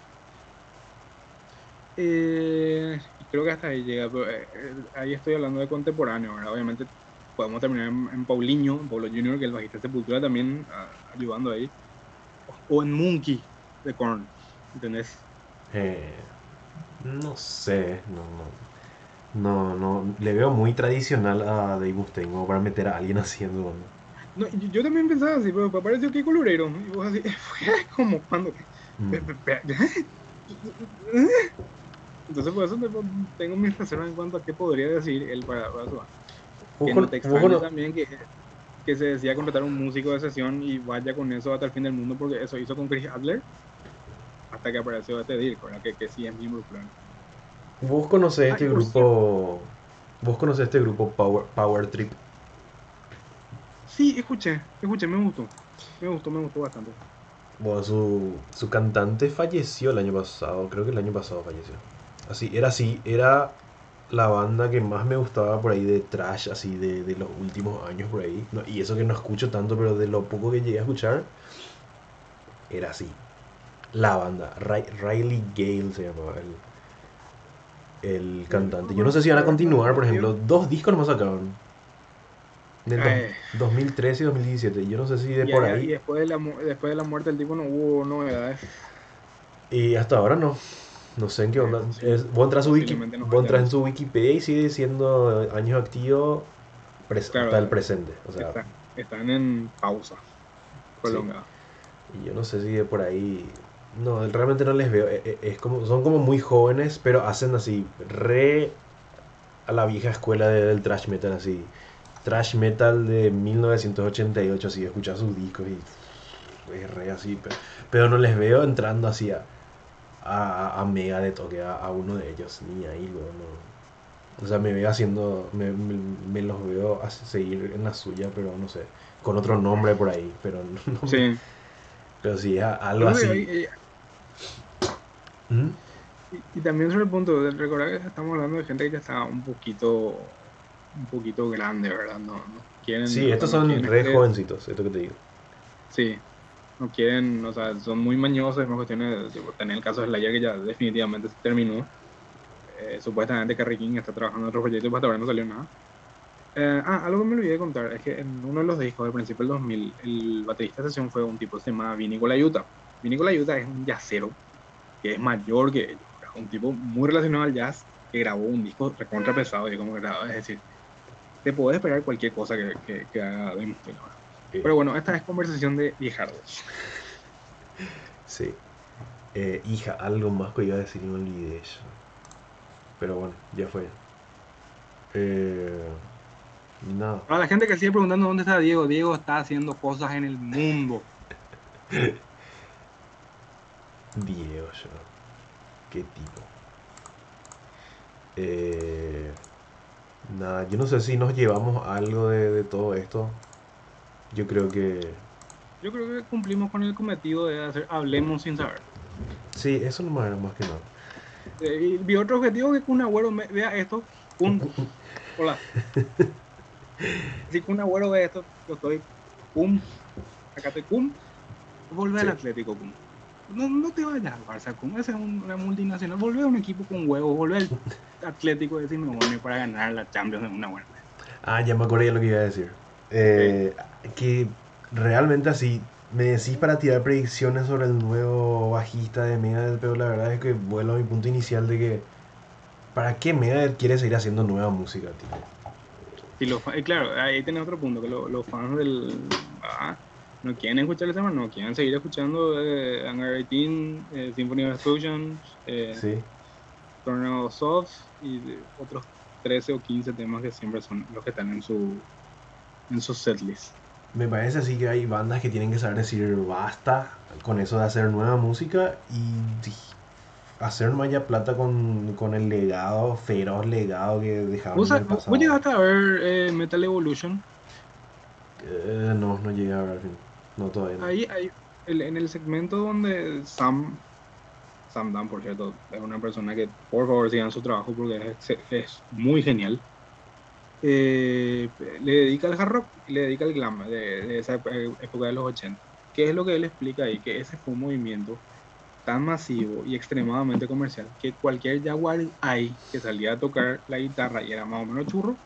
Eh, creo que hasta ahí llega, pero eh, eh, ahí estoy hablando de contemporáneo, ¿verdad? Obviamente podemos terminar en, en Paulinho, Paulo Jr., que el bajista de Sepultura también ah, ayudando ahí. O en Monkey de Korn, ¿entendés? Eh, no sé, no, no, no, no, le veo muy tradicional a Dave Mustaine para meter a alguien haciendo. Yo, yo también pensaba así, pero me pareció que colorero. Y vos así, fue como cuando. Mm. Entonces, por eso te- tengo mis reservas en cuanto a qué podría decir él para, para su Que no te extrañe también que, que se decía contratar un músico de sesión y vaya con eso hasta el fin del mundo, porque eso hizo con Chris Adler hasta que apareció este ¿verdad? Que, que sí es miembro plano. Vos conocés Ay, este grupo. Vos conocés este grupo Power, Power Trip. Sí, escuché, escuché, me gustó. Me gustó, me gustó bastante. Bueno, su, su cantante falleció el año pasado, creo que el año pasado falleció. Así, era así, era la banda que más me gustaba por ahí de trash, así de, de los últimos años por ahí. Y eso que no escucho tanto, pero de lo poco que llegué a escuchar, era así. La banda, Ri- Riley Gale se llamaba el, el cantante. Yo no sé si van a continuar, por ejemplo, dos discos nomás sacaron. Del dos- Ay. 2013 y 2017. Yo no sé si de Y, por ahí. y después, de la, después de la muerte del tipo no hubo novedades. Y hasta ahora no. No sé en qué onda. Sí, Es, vos entras, a su wiki, no vos entras en su Wikipedia y sigue siendo años activos Claro, hasta el presente. O sea, Están, están en pausa prolongada. y yo no sé si de por ahí. No, realmente no les veo. Es como, son como muy jóvenes, pero hacen así, re a la vieja escuela de- del trash metal, así. Trash metal de 1988, así, escuchar sus discos y es re así, pero, pero no les veo entrando así a, a, a Megadeth o que a, a uno de ellos, ni ahí, luego, no. O sea, me veo haciendo, me, me, me los veo seguir en la suya, pero no sé, con otro nombre por ahí, pero no, Sí. pero sí, algo y- así. y- ¿Mm? Y, y también sobre el punto de recordar que estamos hablando de gente que ya está un poquito un poquito grande, ¿verdad? No, no quieren Sí, no- estos no son re jovencitos, esto que te digo. Sí. No quieren, o sea, son muy mañosos, más cuestiones de tipo, tener el caso de Slayer que ya definitivamente se terminó. Eh, supuestamente Carrie King está trabajando en otro proyecto y hasta ahora no salió nada. Eh, ah, algo que me olvidé de contar es que en uno de los discos del principio del 2000, el baterista de sesión fue un tipo que se llama Vinny Colaiuta. Vinny Colaiuta es un jazzero que es mayor que ellos, un tipo muy relacionado al jazz que grabó un disco recontra pesado y como grabado, es decir, te puedes esperar cualquier cosa que, que, que haga de Pero bueno, esta es conversación de viejardos. Sí. Eh, hija, algo más que iba a decir y me olvidé eso. Pero bueno, ya fue. Eh, nada. Para la gente que sigue preguntando dónde está Diego, Diego está haciendo cosas en el mundo. Diego, yo. Qué tipo. Eh, nada, yo no sé si nos llevamos algo de, de todo esto. Yo creo que. Yo creo que cumplimos con el cometido de hacer hablemos sin saber. Sí, eso no era más que nada. Eh, y mi otro objetivo es que un abuelo me, vea esto. Un, hola. Si un abuelo ve esto, yo estoy. Pum. Acá estoy. Pum. Volver Sí. al Atlético. Pum. No, no te vayas al Barça. Esa es un- una multinacional. Volver a un equipo con huevos. Volver al Atlético de Simeone para ganar la Champions de una buena vez. Ah, ya me acordé de lo que iba a decir. Eh, Que realmente así, me decís para tirar predicciones sobre el nuevo bajista de Megadeth, pero la verdad es que vuelvo a mi punto inicial de que ¿para qué Megadeth quiere seguir haciendo nueva música, tipo? Y los y claro, ahí tenés otro punto, que lo- los fans del... ah, no quieren escuchar el tema, no quieren seguir escuchando eh, Hangar 18, eh, Symphony of Destruction, eh, Sí. Tornado Soft y otros 13 o 15 temas que siempre son los que están en su en su setlist. Me parece así que hay bandas que tienen que saber decir basta con eso de hacer nueva música y di- hacer más ya plata con, con el legado, feroz legado que dejaron ¿Vos, en el vos pasado. llegaste a ver eh, Metal Evolution? Eh, no, no llegué a ver al fin. No, todavía no. Ahí, ahí en el segmento donde Sam, Sam Dan, por cierto, es una persona que por favor sigan su trabajo porque es, es muy genial. Eh, le dedica al hard rock y le dedica al glam de, de esa época de los 80. ¿Qué es lo que él explica ahí? Que ese fue un movimiento tan masivo y extremadamente comercial que cualquier Jaguar hay que salía a tocar la guitarra y era más o menos churro,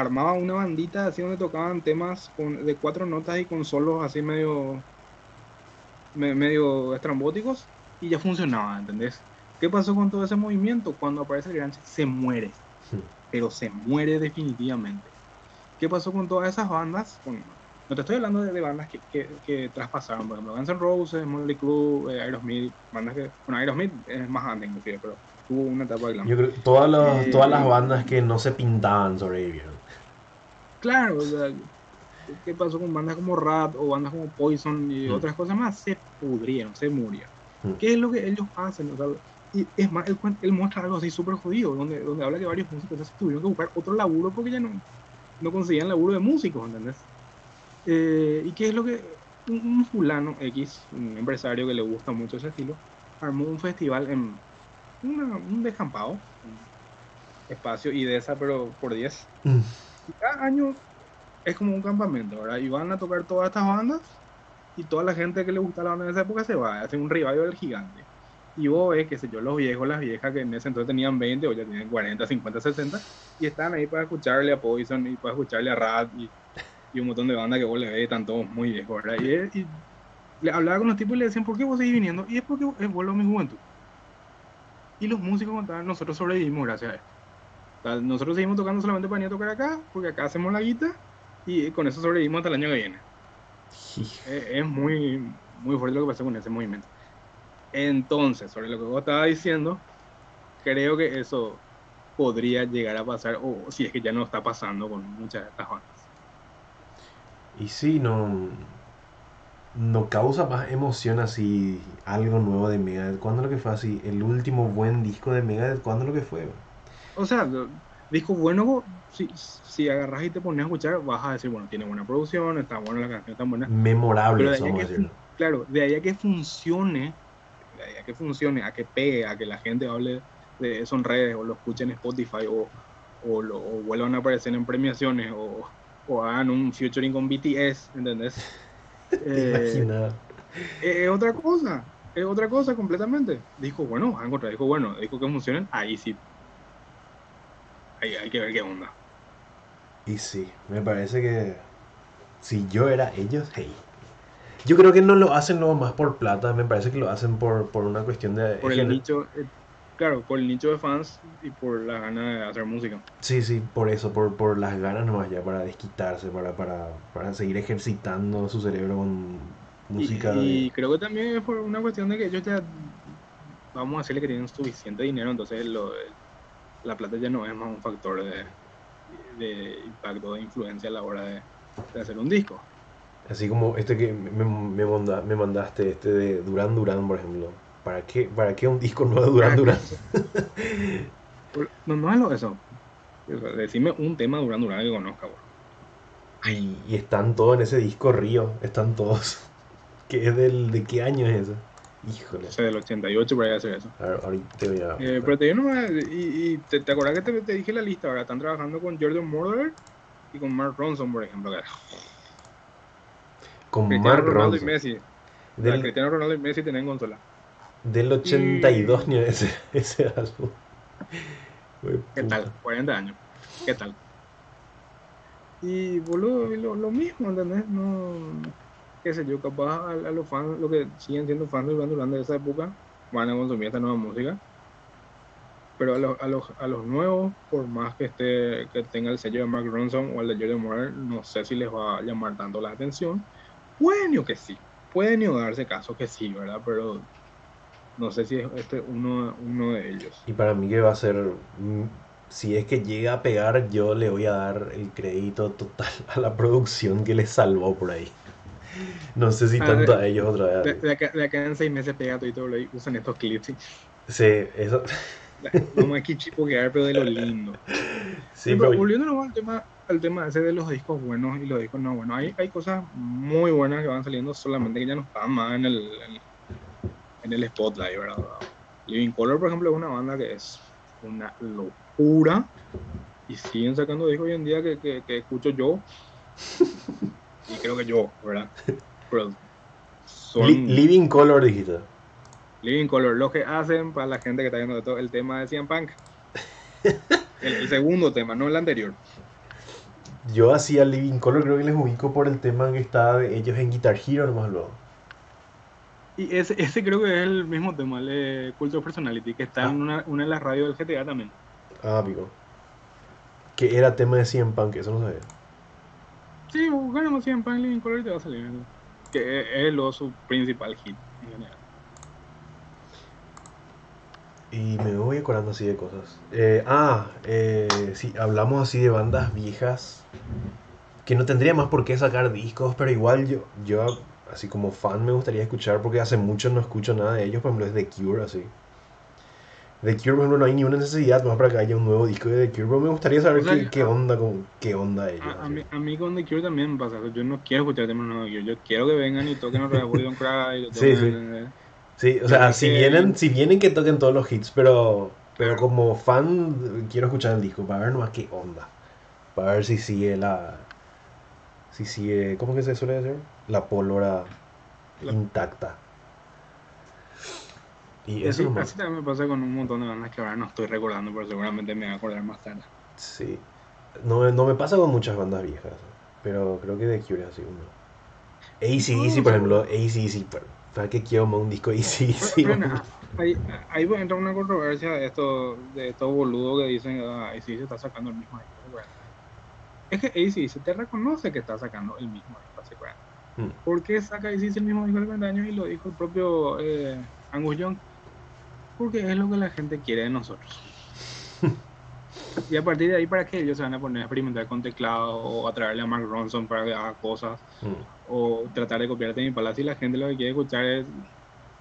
armaba una bandita así donde tocaban temas con, de cuatro notas y con solos así medio me- medio estrambóticos y ya funcionaba, ¿entendés? ¿Qué pasó con todo ese movimiento? Cuando aparece el se muere, Hmm. pero se muere definitivamente. ¿Qué pasó con todas esas bandas? Con- no te estoy hablando de, de bandas que, que, que traspasaron, por ejemplo, Guns N' Roses, Motley Crue, eh, Aerosmith, bandas que, bueno, Aerosmith es más antes inclusive, pero tuvo una etapa de glam. Yo creo que todas, las- Eh, todas las bandas que no se pintaban sobrevivieron. Claro, o sea, ¿qué pasó con bandas como Rat o bandas como Poison y Mm. otras cosas más? Se pudrieron, se murieron. Mm. ¿Qué es lo que ellos hacen? O sea, y es más, él, él muestra algo así súper jodido, donde, donde habla que varios músicos se tuvieron que buscar otro laburo porque ya no, no conseguían laburo de músicos, ¿entendés? Eh, ¿Y qué es lo que un, un fulano X, un empresario que le gusta mucho ese estilo, armó un festival en una- un descampado, un espacio y de esa, pero por 10 Mm. Cada año es como un campamento, ¿verdad? Y van a tocar todas estas bandas y toda la gente que le gusta la banda en esa época se va, hace un revival del gigante. Y vos ves, qué sé yo, los viejos, las viejas que en ese entonces tenían 20 o ya tienen 40, 50, 60 y están ahí para escucharle a Poison y para escucharle a Rat y, un montón de bandas que vos le ves, están todos muy viejos, ¿verdad? Y, le hablaba con los tipos y le decían, ¿por qué vos seguís viniendo? Y es porque vuelvo a mi juventud. Y los músicos contaban, nosotros sobrevivimos gracias a esto. Nosotros seguimos tocando solamente para ir a tocar acá, porque acá hacemos la guita y con eso sobrevivimos hasta el año que viene. Es, es muy, muy fuerte lo que pasó con ese movimiento. Entonces, sobre lo que vos estabas diciendo, creo que eso podría llegar a pasar, o si es que ya no está pasando con muchas de estas bandas. Y sí, no. No causa más emoción así algo nuevo de Megadeth. ¿Cuándo lo que fue así? El último buen disco de Megadeth, ¿cuándo lo que fue? O sea, disco bueno, si, si agarras y te pones a escuchar, vas a decir, bueno, tiene buena producción, está buena la canción, está buena. Pero Memorable, de vamos a que, claro, de ahí a que funcione, de ahí a que funcione, a que pegue, a que la gente hable de eso en redes o lo escuche en Spotify o, o, lo, o vuelvan a aparecer en premiaciones o, o hagan un featuring con BTS, ¿entendés? ¿Te Eh, es, es otra cosa, es otra cosa completamente. Dijo, bueno, van a encontrar, dijo, bueno, dijo que funcionen, ahí sí. Ahí hay que ver qué onda. Y sí, me parece que si yo era ellos, hey. Yo creo que no lo hacen lo más por plata, me parece que lo hacen por, por una cuestión de... Por el nicho, eh, claro, por el nicho de fans y por la gana de hacer música. Sí, sí, por eso, por, por las ganas nomás ya, para desquitarse, para, para, para seguir ejercitando su cerebro con música. y de- creo que también es por una cuestión de que ellos ya, vamos a decirle que tienen suficiente dinero, entonces lo- la plata ya no es más un factor de, de impacto, de influencia a la hora de, de hacer un disco. Así como este que me, me, manda- me mandaste, este de Duran Duran, por ejemplo. ¿Para qué, ¿Para qué un disco nuevo de Duran Duran? Por- No, no es eso. Decime un tema Duran Duran que conozca, bro. Y, y están todos en ese disco Río, están todos. ¿Qué es del, ¿De qué año es ese? Híjole. O sea, del 88 por ahí hacer eso. A ver, ahorita te voy a... Eh, pero te digo nomás, y, y te, te acordás que te, te dije la lista, ahora están trabajando con Jordan Murder y con Mark Ronson, por ejemplo. con Cristiano Mark Ronaldo y Ronson. Messi. Del, Cristiano Ronaldo y Messi tienen consola. del 82 ni ese, ese álbum. ¿Qué tal? 40 años. ¿Qué tal? Y boludo, y lo, lo mismo, ¿entendés? No, qué sé yo, capaz a, los fans, los que siguen siendo fans de Duran de esa época, van a consumir esta nueva música. Pero a los, a los, a los nuevos, por más que esté que tenga el sello de Mark Ronson o el de Jordan Moore, no sé si les va a llamar tanto la atención. Pueden o que sí, pueden darse caso que sí, ¿verdad? Pero no sé si es este uno, uno de ellos. Y para mí que va a ser, mm, si es que llega a pegar, yo le voy a dar el crédito total a la producción que les salvó por ahí. No sé si Ah, tanto de- a ellos otra vez. de acá, de acá en seis meses pega y todo y usan estos clips. sí. Sí, eso, Vamos aquí chipoquear, pero de lo lindo. sí, pero pero volviendo al tema, al tema ese de los discos buenos y los discos no buenos, hay, hay cosas muy buenas que van saliendo, solamente que ya no están más en el, en, en el spotlight, ¿verdad? Living Color, por ejemplo, es una banda que es una locura y siguen sacando discos hoy en día que, que, que escucho yo y creo que yo, ¿verdad? Pero son... Living Color dijiste. Living Color, lo que hacen para la gente que está viendo de todo el tema de CM Punk. El, el segundo tema, no el anterior. Yo hacía Living Color, creo que les ubico por el tema que está de ellos en Guitar Hero nomás luego. Y ese, ese creo que es el mismo tema, el de Culture Personality, que está Ah. en una, una de las radios del GTA también. Ah, amigo. Que era tema de CM Punk, eso no sabía. Sí, buscamos CM Punk Living Color y te va a salir. Que es, es lo su principal hit en general. Y me voy acordando así de cosas. Eh, ah, eh, sí, hablamos así de bandas viejas que no tendría más por qué sacar discos, pero igual yo, yo así como fan me gustaría escuchar porque hace mucho no escucho nada de ellos, por ejemplo es The Cure así. The Cure, por ejemplo, no hay ni una necesidad más para que haya un nuevo disco de The Cure, pero me gustaría saber O sea, qué, qué onda con qué onda ellos. A, a mí, a mí con The Cure también me pasa. Yo no quiero escuchar temas nuevos de Cure. Yo quiero que vengan y toquen otra vez Cry. y Sí, sí. Sí, o sea, si vienen, si vienen que toquen todos los hits, pero, pero como fan quiero escuchar el disco para ver nomás qué onda. Para ver si sigue la. Si sigue. ¿Cómo que se suele decir? La pólvora La- intacta. Y eso nomás. así también me pasa con un montón de bandas que ahora no estoy recordando, pero seguramente me voy a acordar más tarde. Sí. No, no me pasa con muchas bandas viejas, pero creo que The Cure así uno. ACDC, No, por sí. ejemplo, ACDC, ¿para qué quiero un disco de ACDC? Nada, ahí, ahí va a entrar una controversia de estos de estos boludos que dicen ah, ACDC está sacando el mismo disco. hace 40 años". Es que ACDC te reconoce que está sacando el mismo disco hace 40 años. Hmm. ¿Por qué saca ACDC el mismo disco hace 40 años y lo dijo el propio eh, Angus Young? Porque es lo que la gente quiere de nosotros. y a partir de ahí, ¿para qué ellos se van a poner a experimentar con teclado o a traerle a Mark Ronson para que haga cosas? Mm. o tratar de copiarte mi palacio y la gente lo que quiere escuchar es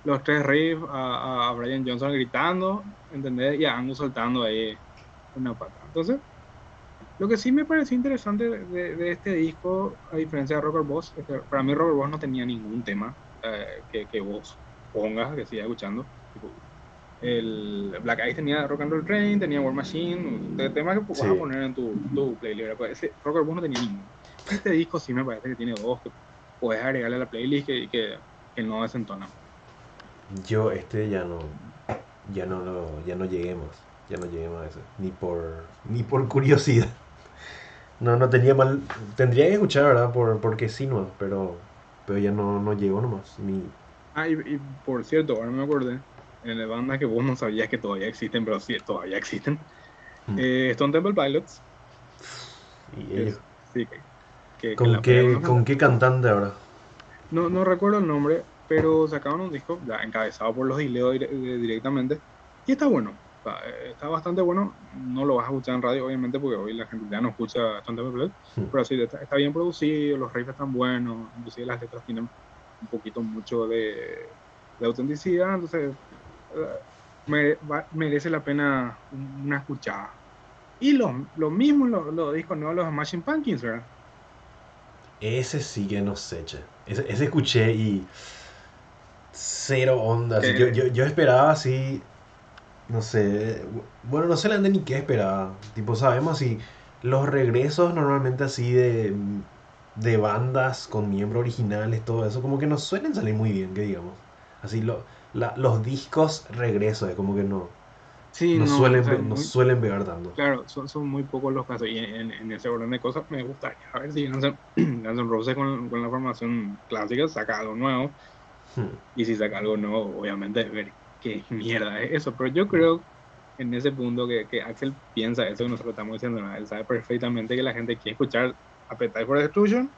los tres riffs a, a Brian Johnson gritando, ¿entendés? Y a Angus soltando ahí una pata. Entonces, lo que sí me pareció interesante de, de este disco, a diferencia de Rocker Boss, es que para mí Rocker Boss no tenía ningún tema eh, que, que vos pongas, que sigas escuchando. Tipo, el Black Eyes tenía Rock and Roll Train, tenía War Machine, de temas que vas Sí. a poner en tu, tu playlist. Pues ese Rocker Boss no tenía ninguno. Este disco sí me parece que tiene dos que puedes agregarle a la playlist que, que, que no desentona. Yo este ya no ya no lo ya no llegué más, ya no llegué más a ese, ni por ni por curiosidad. No, no tenía mal. Tendría que escuchar, ¿verdad? Por, porque sí, no, pero, pero ya no, no llegó nomás. Ah, y, y por cierto, ahora me acordé, en la banda que vos no sabías que todavía existen, pero sí, todavía existen. Mm. Eh, Stone Temple Pilots. y que es- sí, que- que- que ¿Con, qué. ¿Con qué cantante ahora? No, no recuerdo el nombre, pero sacaron un disco ya encabezado por los Dileo dire- eh, directamente. Y está bueno. Está, eh, está bastante bueno. No lo vas a escuchar en radio, obviamente, porque hoy la gente ya no escucha Stone Temple Pilots. Hmm. Pero sí, está, está bien producido, los riffs están buenos, inclusive las letras tienen un poquito mucho de, de autenticidad, entonces eh, mere- merece la pena un- una escuchada. Y lo, lo mismo los lo discos nuevos, los Machine Pumpkins, ¿verdad? Ese sí que no sé, che. Ese, ese escuché y. Cero onda. Eh. yo, yo, yo esperaba así. No sé. Bueno, no sé la ni qué esperaba. Tipo, sabemos así. Los regresos normalmente así de. De bandas con miembros originales, todo eso, como que no suelen salir muy bien, que digamos. Así, lo, la- los discos regresos, es como que no. Sí, No, suelen, o sea, no muy- suelen pegar tanto. Claro, son, son muy pocos los casos y en, en ese orden de cosas me gustaría a ver si Guns N' Roses con, con la formación clásica saca algo nuevo Hmm. y si saca algo nuevo obviamente ver qué mierda es eso, pero yo creo en ese punto que, que Axel piensa eso que nosotros estamos diciendo, ¿no? él sabe perfectamente que la gente quiere escuchar Appetite for Destruction,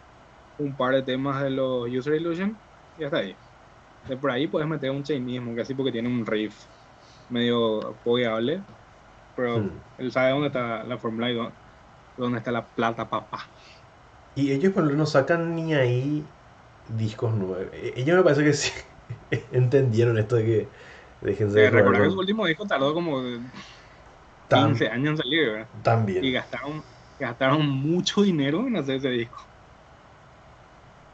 un par de temas de los User Illusion y hasta ahí. De por ahí puedes meter un chainismo que así porque tiene un riff medio pogueable, pero Hmm. él sabe dónde está la fórmula y dónde, dónde está la plata, papá. Y ellos por no sacan ni ahí discos nuevos. E- Ellos me parece que sí entendieron esto de que déjense de Eh, Recordar que su último disco tardó como Tan- 15 años en salir, ¿verdad? Y también. gastaron, gastaron mucho dinero en hacer ese disco.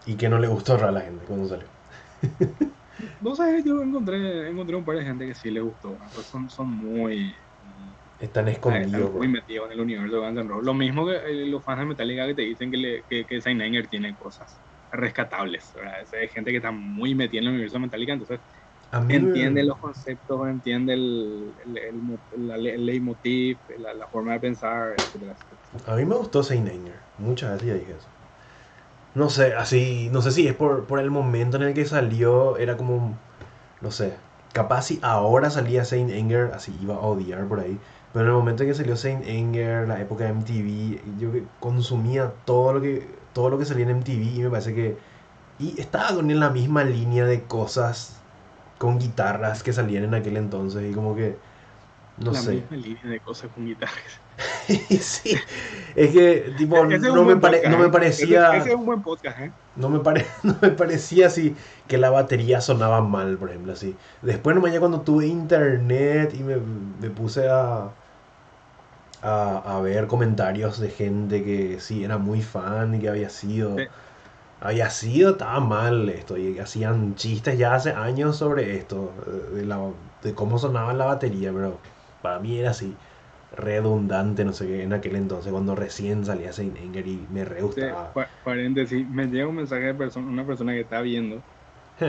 Y que no le gustó a la gente cuando salió. No sé, yo encontré, encontré un par de gente que sí le gustó. Pues son, son muy, Están escondidos. están muy bro. metidos en el universo de Guns N' Roses. Lo mismo que eh, los fans de Metallica que te dicen que, le, que, que Saint tiene cosas rescatables. ¿verdad? Es gente que está muy metida en el universo de Metallica, entonces entiende los conceptos, entiende el, el, el, la- el leitmotiv, la, la forma de pensar, etcétera. A mí me gustó Saint Anger. Muchas veces ya dije eso. No sé, así, no sé si es por, por el momento en el que salió, era como, no sé, capaz si ahora salía Saint Anger, así iba a odiar por ahí. Pero en el momento en que salió Saint Anger, la época de MTV, yo que consumía todo lo que, todo lo que salía en MTV y me parece que, y estaba con la misma línea de cosas con guitarras que salían en aquel entonces y como que, no la sé. misma línea de cosas con guitarras. sí, es que tipo es un no, me pare- podcast, no me ¿eh? parecía Ese, ese es un buen podcast, ¿eh? no me pare- no me parecía así que la batería sonaba mal, por ejemplo, así. Después nomás ya cuando tuve internet y me, me puse a, a a ver comentarios de gente que sí era muy fan y que había sido Sí. había sido estaba mal esto y hacían chistes ya hace años sobre esto eh, de, la, de cómo sonaba la batería, pero para mí era así redundante, no sé qué, en aquel entonces cuando recién salía Anger y me re Sí, gustaba. pa- paréntesis, me llega un mensaje de persona, una persona que está viendo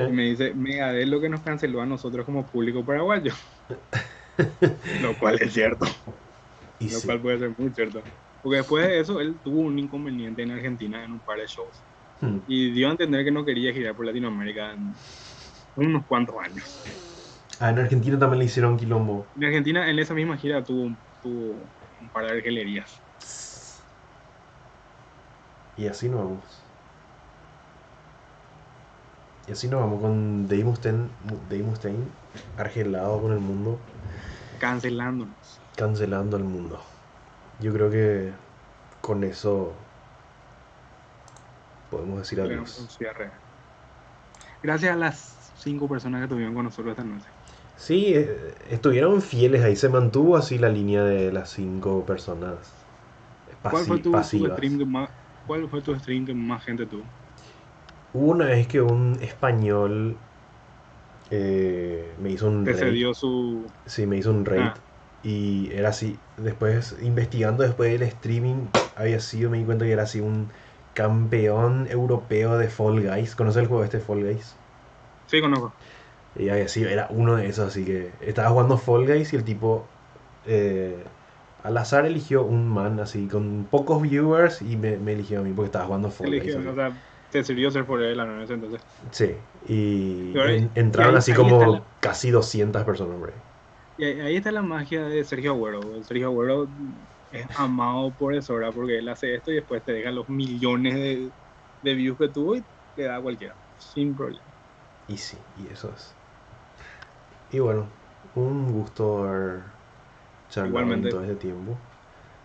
y me dice, Megadeth lo que nos canceló a nosotros como público paraguayo. lo cual es cierto, y lo sí. cual puede ser muy cierto. Porque después de eso, él tuvo un inconveniente en Argentina en un par de shows. Hmm. Y dio a entender que no quería girar por Latinoamérica en unos cuantos años. Ah, en Argentina también le hicieron quilombo. En Argentina, en esa misma gira, tuvo, tuvo un par de argelerías. Y así nos vamos. Y así nos vamos con Dave Mustaine, Dave Mustaine argelado con el mundo, Cancelándonos. cancelando al mundo. Yo creo que con eso podemos decir adiós. Gracias a las cinco personas que estuvieron con nosotros esta noche. Sí, eh, estuvieron fieles ahí, se mantuvo así la línea de las cinco personas ¿Cuál fue tu, tu pasivas. stream que más, ¿Cuál fue tu stream que más gente tuvo? Hubo una vez que un español eh, me hizo un Te raid. cedió su. Sí, me hizo un raid. Ah. Y era así. Después, investigando después del streaming, había sido, me di cuenta que era así un campeón europeo de Fall Guys. ¿Conoces el juego este Fall Guys? Sí, conozco. Y había sido, era uno de esos, así que estaba jugando Fall Guys y el tipo eh, al azar eligió un man así con pocos viewers y me, me eligió a mí porque estaba jugando. Eligió, o sea, te sirvió ser por él en ese entonces. Sí, y Pero ahí- en- entraron ahí- así ahí como la- casi 200 personas, hombre. Y ahí, ahí está la magia de Sergio Agüero. Sergio Agüero es amado por eso, ¿verdad? Porque él hace esto y después te deja los millones de, de views que tuvo y le da a cualquiera, sin problema. Y sí, y eso es. Y bueno, un gusto haber charlado en todo este tiempo.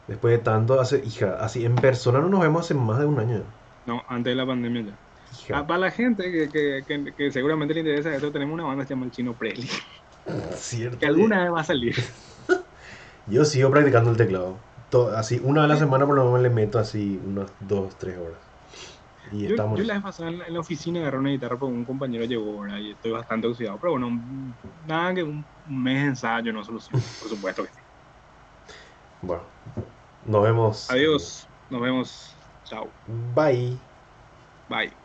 Después de tanto, hace, hija, así en persona no nos vemos hace más de un año. No, antes de la pandemia ya. Hija, Ah, para la gente que, que, que, que seguramente le interesa esto, tenemos una banda que se llama El Chino Presley, cierto. que alguna vez va a salir. Yo sigo practicando el teclado. To- así, una vez a la semana por lo menos le meto así unas 2, 3 horas. Y Yo, estamos. yo la vez pasada en la, oficina agarré una guitarra porque un compañero llegó, ¿verdad? Y estoy bastante oxidado. Pero bueno, un- nada que un un mes de ensayo no soluciona, por supuesto que sí. Bueno, nos vemos. Adiós, nos vemos. Chao. Bye. Bye.